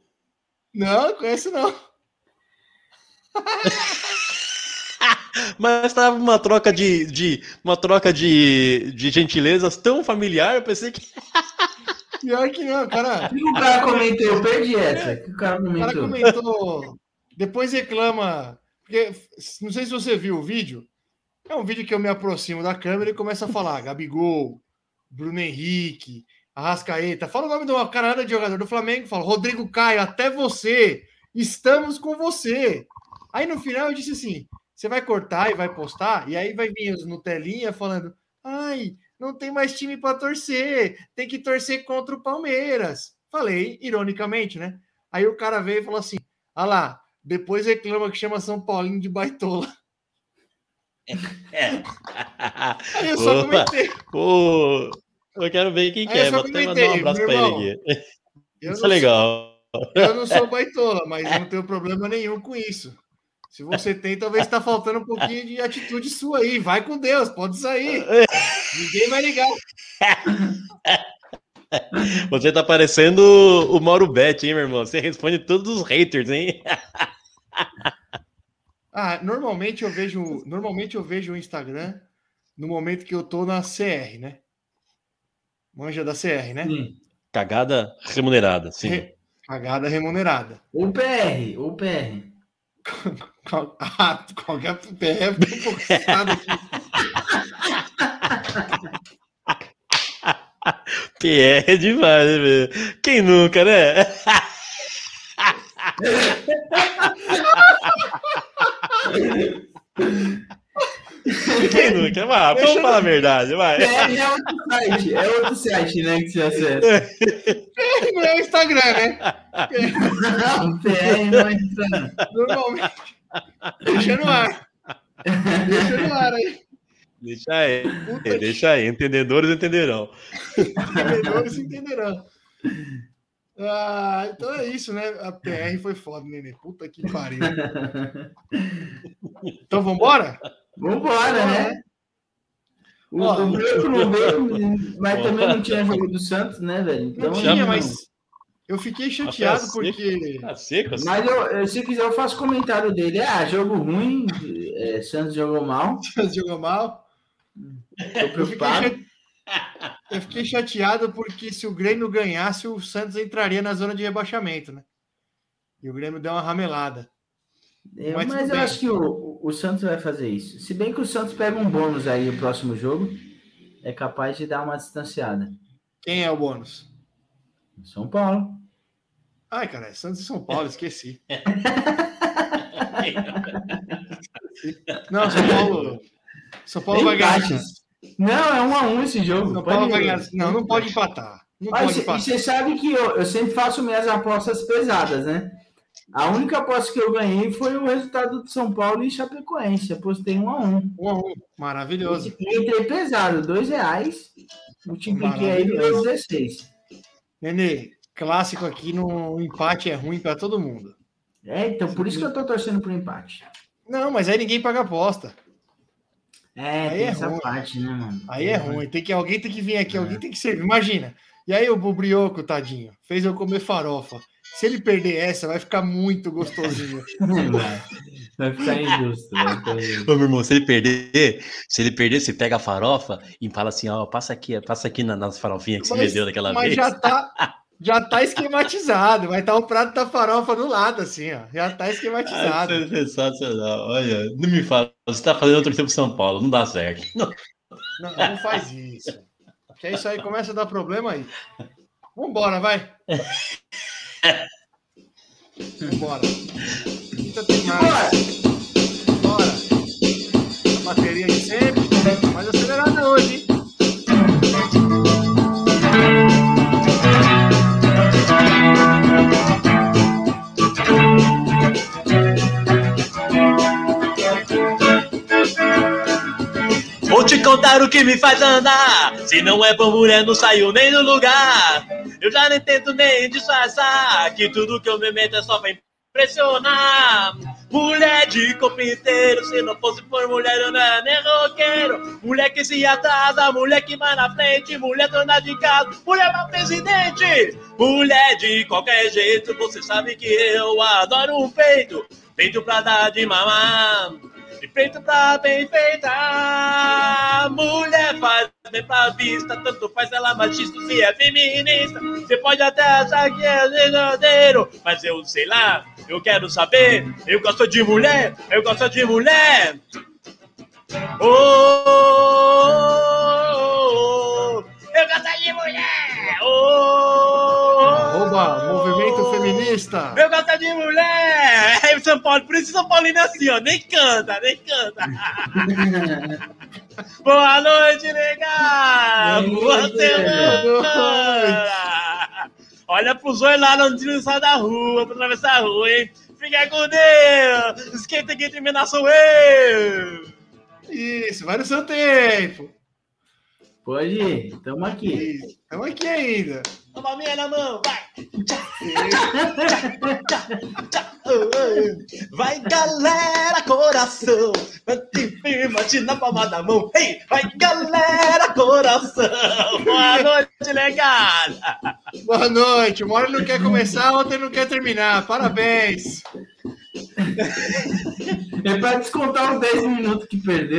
Speaker 3: Não, conheço não.
Speaker 2: Mas tava uma troca de, de uma troca de, de gentilezas tão familiar, eu pensei que.
Speaker 3: Pior que não, cara.
Speaker 4: O que o cara comentou? Eu perdi essa. O cara
Speaker 3: O cara
Speaker 4: comentou?
Speaker 3: comentou. Depois reclama. Porque não sei se você viu o vídeo. É um vídeo que eu me aproximo da câmera e começo a falar: Gabigol, Bruno Henrique, Arrascaeta. Fala o nome de uma carada de jogador do Flamengo. Fala: Rodrigo Caio, até você. Estamos com você. Aí no final eu disse assim: você vai cortar e vai postar, e aí vai vir os Nutelinha falando: ai, não tem mais time para torcer, tem que torcer contra o Palmeiras. Falei, ironicamente, né? Aí o cara veio e falou assim: ah lá, depois reclama que chama São Paulinho de baitola.
Speaker 2: É.
Speaker 3: Aí eu só
Speaker 2: Opa.
Speaker 3: comentei.
Speaker 2: Eu quero ver quem
Speaker 3: Aí
Speaker 2: que
Speaker 3: eu
Speaker 2: é.
Speaker 3: só
Speaker 2: Vou até mandar
Speaker 3: comentei,
Speaker 2: um abraço
Speaker 3: irmão,
Speaker 2: ele aqui. Isso
Speaker 3: não,
Speaker 2: é legal.
Speaker 3: sou, eu não sou baitola, mas eu não tenho problema nenhum com isso. Se você tem, talvez está faltando um pouquinho de atitude sua aí. Vai com Deus, pode sair. Ninguém vai ligar.
Speaker 2: Você tá parecendo o Mauro Bet, hein, meu irmão? Você responde todos os haters, hein?
Speaker 3: Ah, normalmente eu vejo, normalmente eu vejo o Instagram no momento que eu tô na CR, né? Manja da CR, né?
Speaker 4: Sim.
Speaker 2: Cagada remunerada, sim.
Speaker 3: Re- Cagada remunerada.
Speaker 4: O PR, o PR.
Speaker 3: Ah, qualquer PR fica um pouco aqui.
Speaker 2: PR é demais, né? Quem nunca, né? Quem nunca? Vai, vamos falar a verdade, vai.
Speaker 4: PR é outro site, é outro site, né, que você acessa.
Speaker 3: Não é o Instagram, né?
Speaker 4: Não, PR não entra. não.
Speaker 3: Normalmente. Deixa no ar. Deixa no ar aí.
Speaker 2: Deixa aí,
Speaker 3: Puta
Speaker 2: É, deixa aí. Entendedores entenderão.
Speaker 3: Entendedores entenderão. Ah, então é isso, né? A PR foi foda, nenê. Puta que pariu. Então vambora?
Speaker 4: Vambora, né? O,
Speaker 3: Ó,
Speaker 4: o Branco não veio, mas também não tinha jogo do Santos, né, velho?
Speaker 3: Não
Speaker 4: Então,
Speaker 3: tinha,
Speaker 4: não.
Speaker 3: mas eu fiquei chateado porque.
Speaker 2: Tá seco assim?
Speaker 4: Mas eu, eu- se quiser, eu faço comentário dele. Ah, jogo ruim, é, Santos jogou mal,
Speaker 3: jogou mal.
Speaker 4: tô
Speaker 3: Eu fiquei,
Speaker 4: preocupado.
Speaker 3: chate- eu fiquei chateado porque se o Grêmio ganhasse, o Santos entraria na zona de rebaixamento, né? E o Grêmio deu uma ramelada.
Speaker 4: Eu-
Speaker 3: mas
Speaker 4: mas eu acho que o, o Santos vai fazer isso. Se bem que o Santos pega um bônus aí no próximo jogo, é capaz de dar uma distanciada.
Speaker 3: Quem é o bônus?
Speaker 4: São Paulo.
Speaker 3: Ai, cara, é Santos e São Paulo, esqueci. Não, São Paulo. São Paulo vai ganhar.
Speaker 4: Não, é um a um esse jogo.
Speaker 3: São Paulo vai ganhar. Não, não pode empatar. Não
Speaker 4: Mas
Speaker 3: pode
Speaker 4: cê- e
Speaker 3: empatar.
Speaker 4: você sabe que eu, eu sempre faço minhas apostas pesadas, né? A única aposta que eu ganhei foi o resultado de São Paulo e Chapecoense. Apostei um a um.
Speaker 3: Um a um. Maravilhoso.
Speaker 4: E entrei pesado, dois reais. Multipliquei aí virou 16.
Speaker 3: Nenê, clássico aqui no empate é ruim para todo mundo.
Speaker 4: É, então por isso que eu tô torcendo pro empate.
Speaker 3: Não, mas aí ninguém paga aposta.
Speaker 4: É,
Speaker 3: Aí é
Speaker 4: essa
Speaker 3: ruim.
Speaker 4: parte, né, mano?
Speaker 3: Aí é ruim. Tem que, alguém tem que vir aqui,
Speaker 4: É.
Speaker 3: alguém tem que servir. Imagina. E aí o Bubrioco, tadinho, fez eu comer farofa. Se ele perder essa, vai ficar muito gostosinho.
Speaker 4: Vai, vai ficar injusto. Vai ficar injusto.
Speaker 2: Ô, meu irmão, se ele perder, se ele perder, você pega a farofa e fala assim, ó, passa aqui, passa aqui na- nas farofinhas que você me deu daquela
Speaker 3: mas
Speaker 2: vez.
Speaker 3: já tá, já tá esquematizado. Vai estar o prato da farofa do lado, assim, ó. Já tá
Speaker 2: Ah,
Speaker 3: esquematizado.
Speaker 2: isso é sensacional. Olha, não me fala, você tá fazendo outra torcer pro São Paulo, não dá certo. Não.
Speaker 3: Não, não faz isso. Que isso aí começa a dar problema aí. Vambora, vai. Vambora. Mais.
Speaker 5: Vou te contar o que me faz andar. Se não é bom, mulher, não saiu nem do lugar. Eu já nem tento nem disfarçar. Que tudo que eu me meto é só pra
Speaker 2: impressionar. Mulher de corpo inteiro, se não fosse por mulher, eu não é nem roqueiro. Mulher que se atrasa, mulher que vai na frente, mulher dona de casa, mulher pra presidente. Mulher de qualquer jeito, você sabe que eu adoro um peito. Peito pra dar de mamar. De peito pra bem feita. Mulher faz bem pra vista, tanto faz ela machista se é feminista. Você pode até achar que é verdadeiro, mas eu sei lá, eu quero saber. Eu gosto de mulher, eu gosto de mulher. Oh, oh, oh, eu gosto de mulher. Oh,
Speaker 3: Arroba Movimento Feminista.
Speaker 2: eu gosto de mulher! É São Paulo, por isso São Paulino é assim, ó, nem canta, nem canta. Boa noite, legal! Boa
Speaker 4: noite,
Speaker 2: semana! Olha pros olhos lá, não tira sai da rua, pra atravessar a rua, hein? Fica com Deus! Quem tem que terminar sou eu!
Speaker 3: Isso, vai no seu tempo.
Speaker 4: Pode ir, tamo aqui.
Speaker 3: Isso, estamos aqui ainda.
Speaker 2: Toma a minha na mão, vai! Vai galera, coração, bate firme, bate na palma da mão. Ei, vai galera, coração. Boa noite, legada.
Speaker 3: Boa noite. Uma hora não quer começar, outra não quer terminar. Parabéns.
Speaker 4: É pra descontar os 10 minutos que perdeu.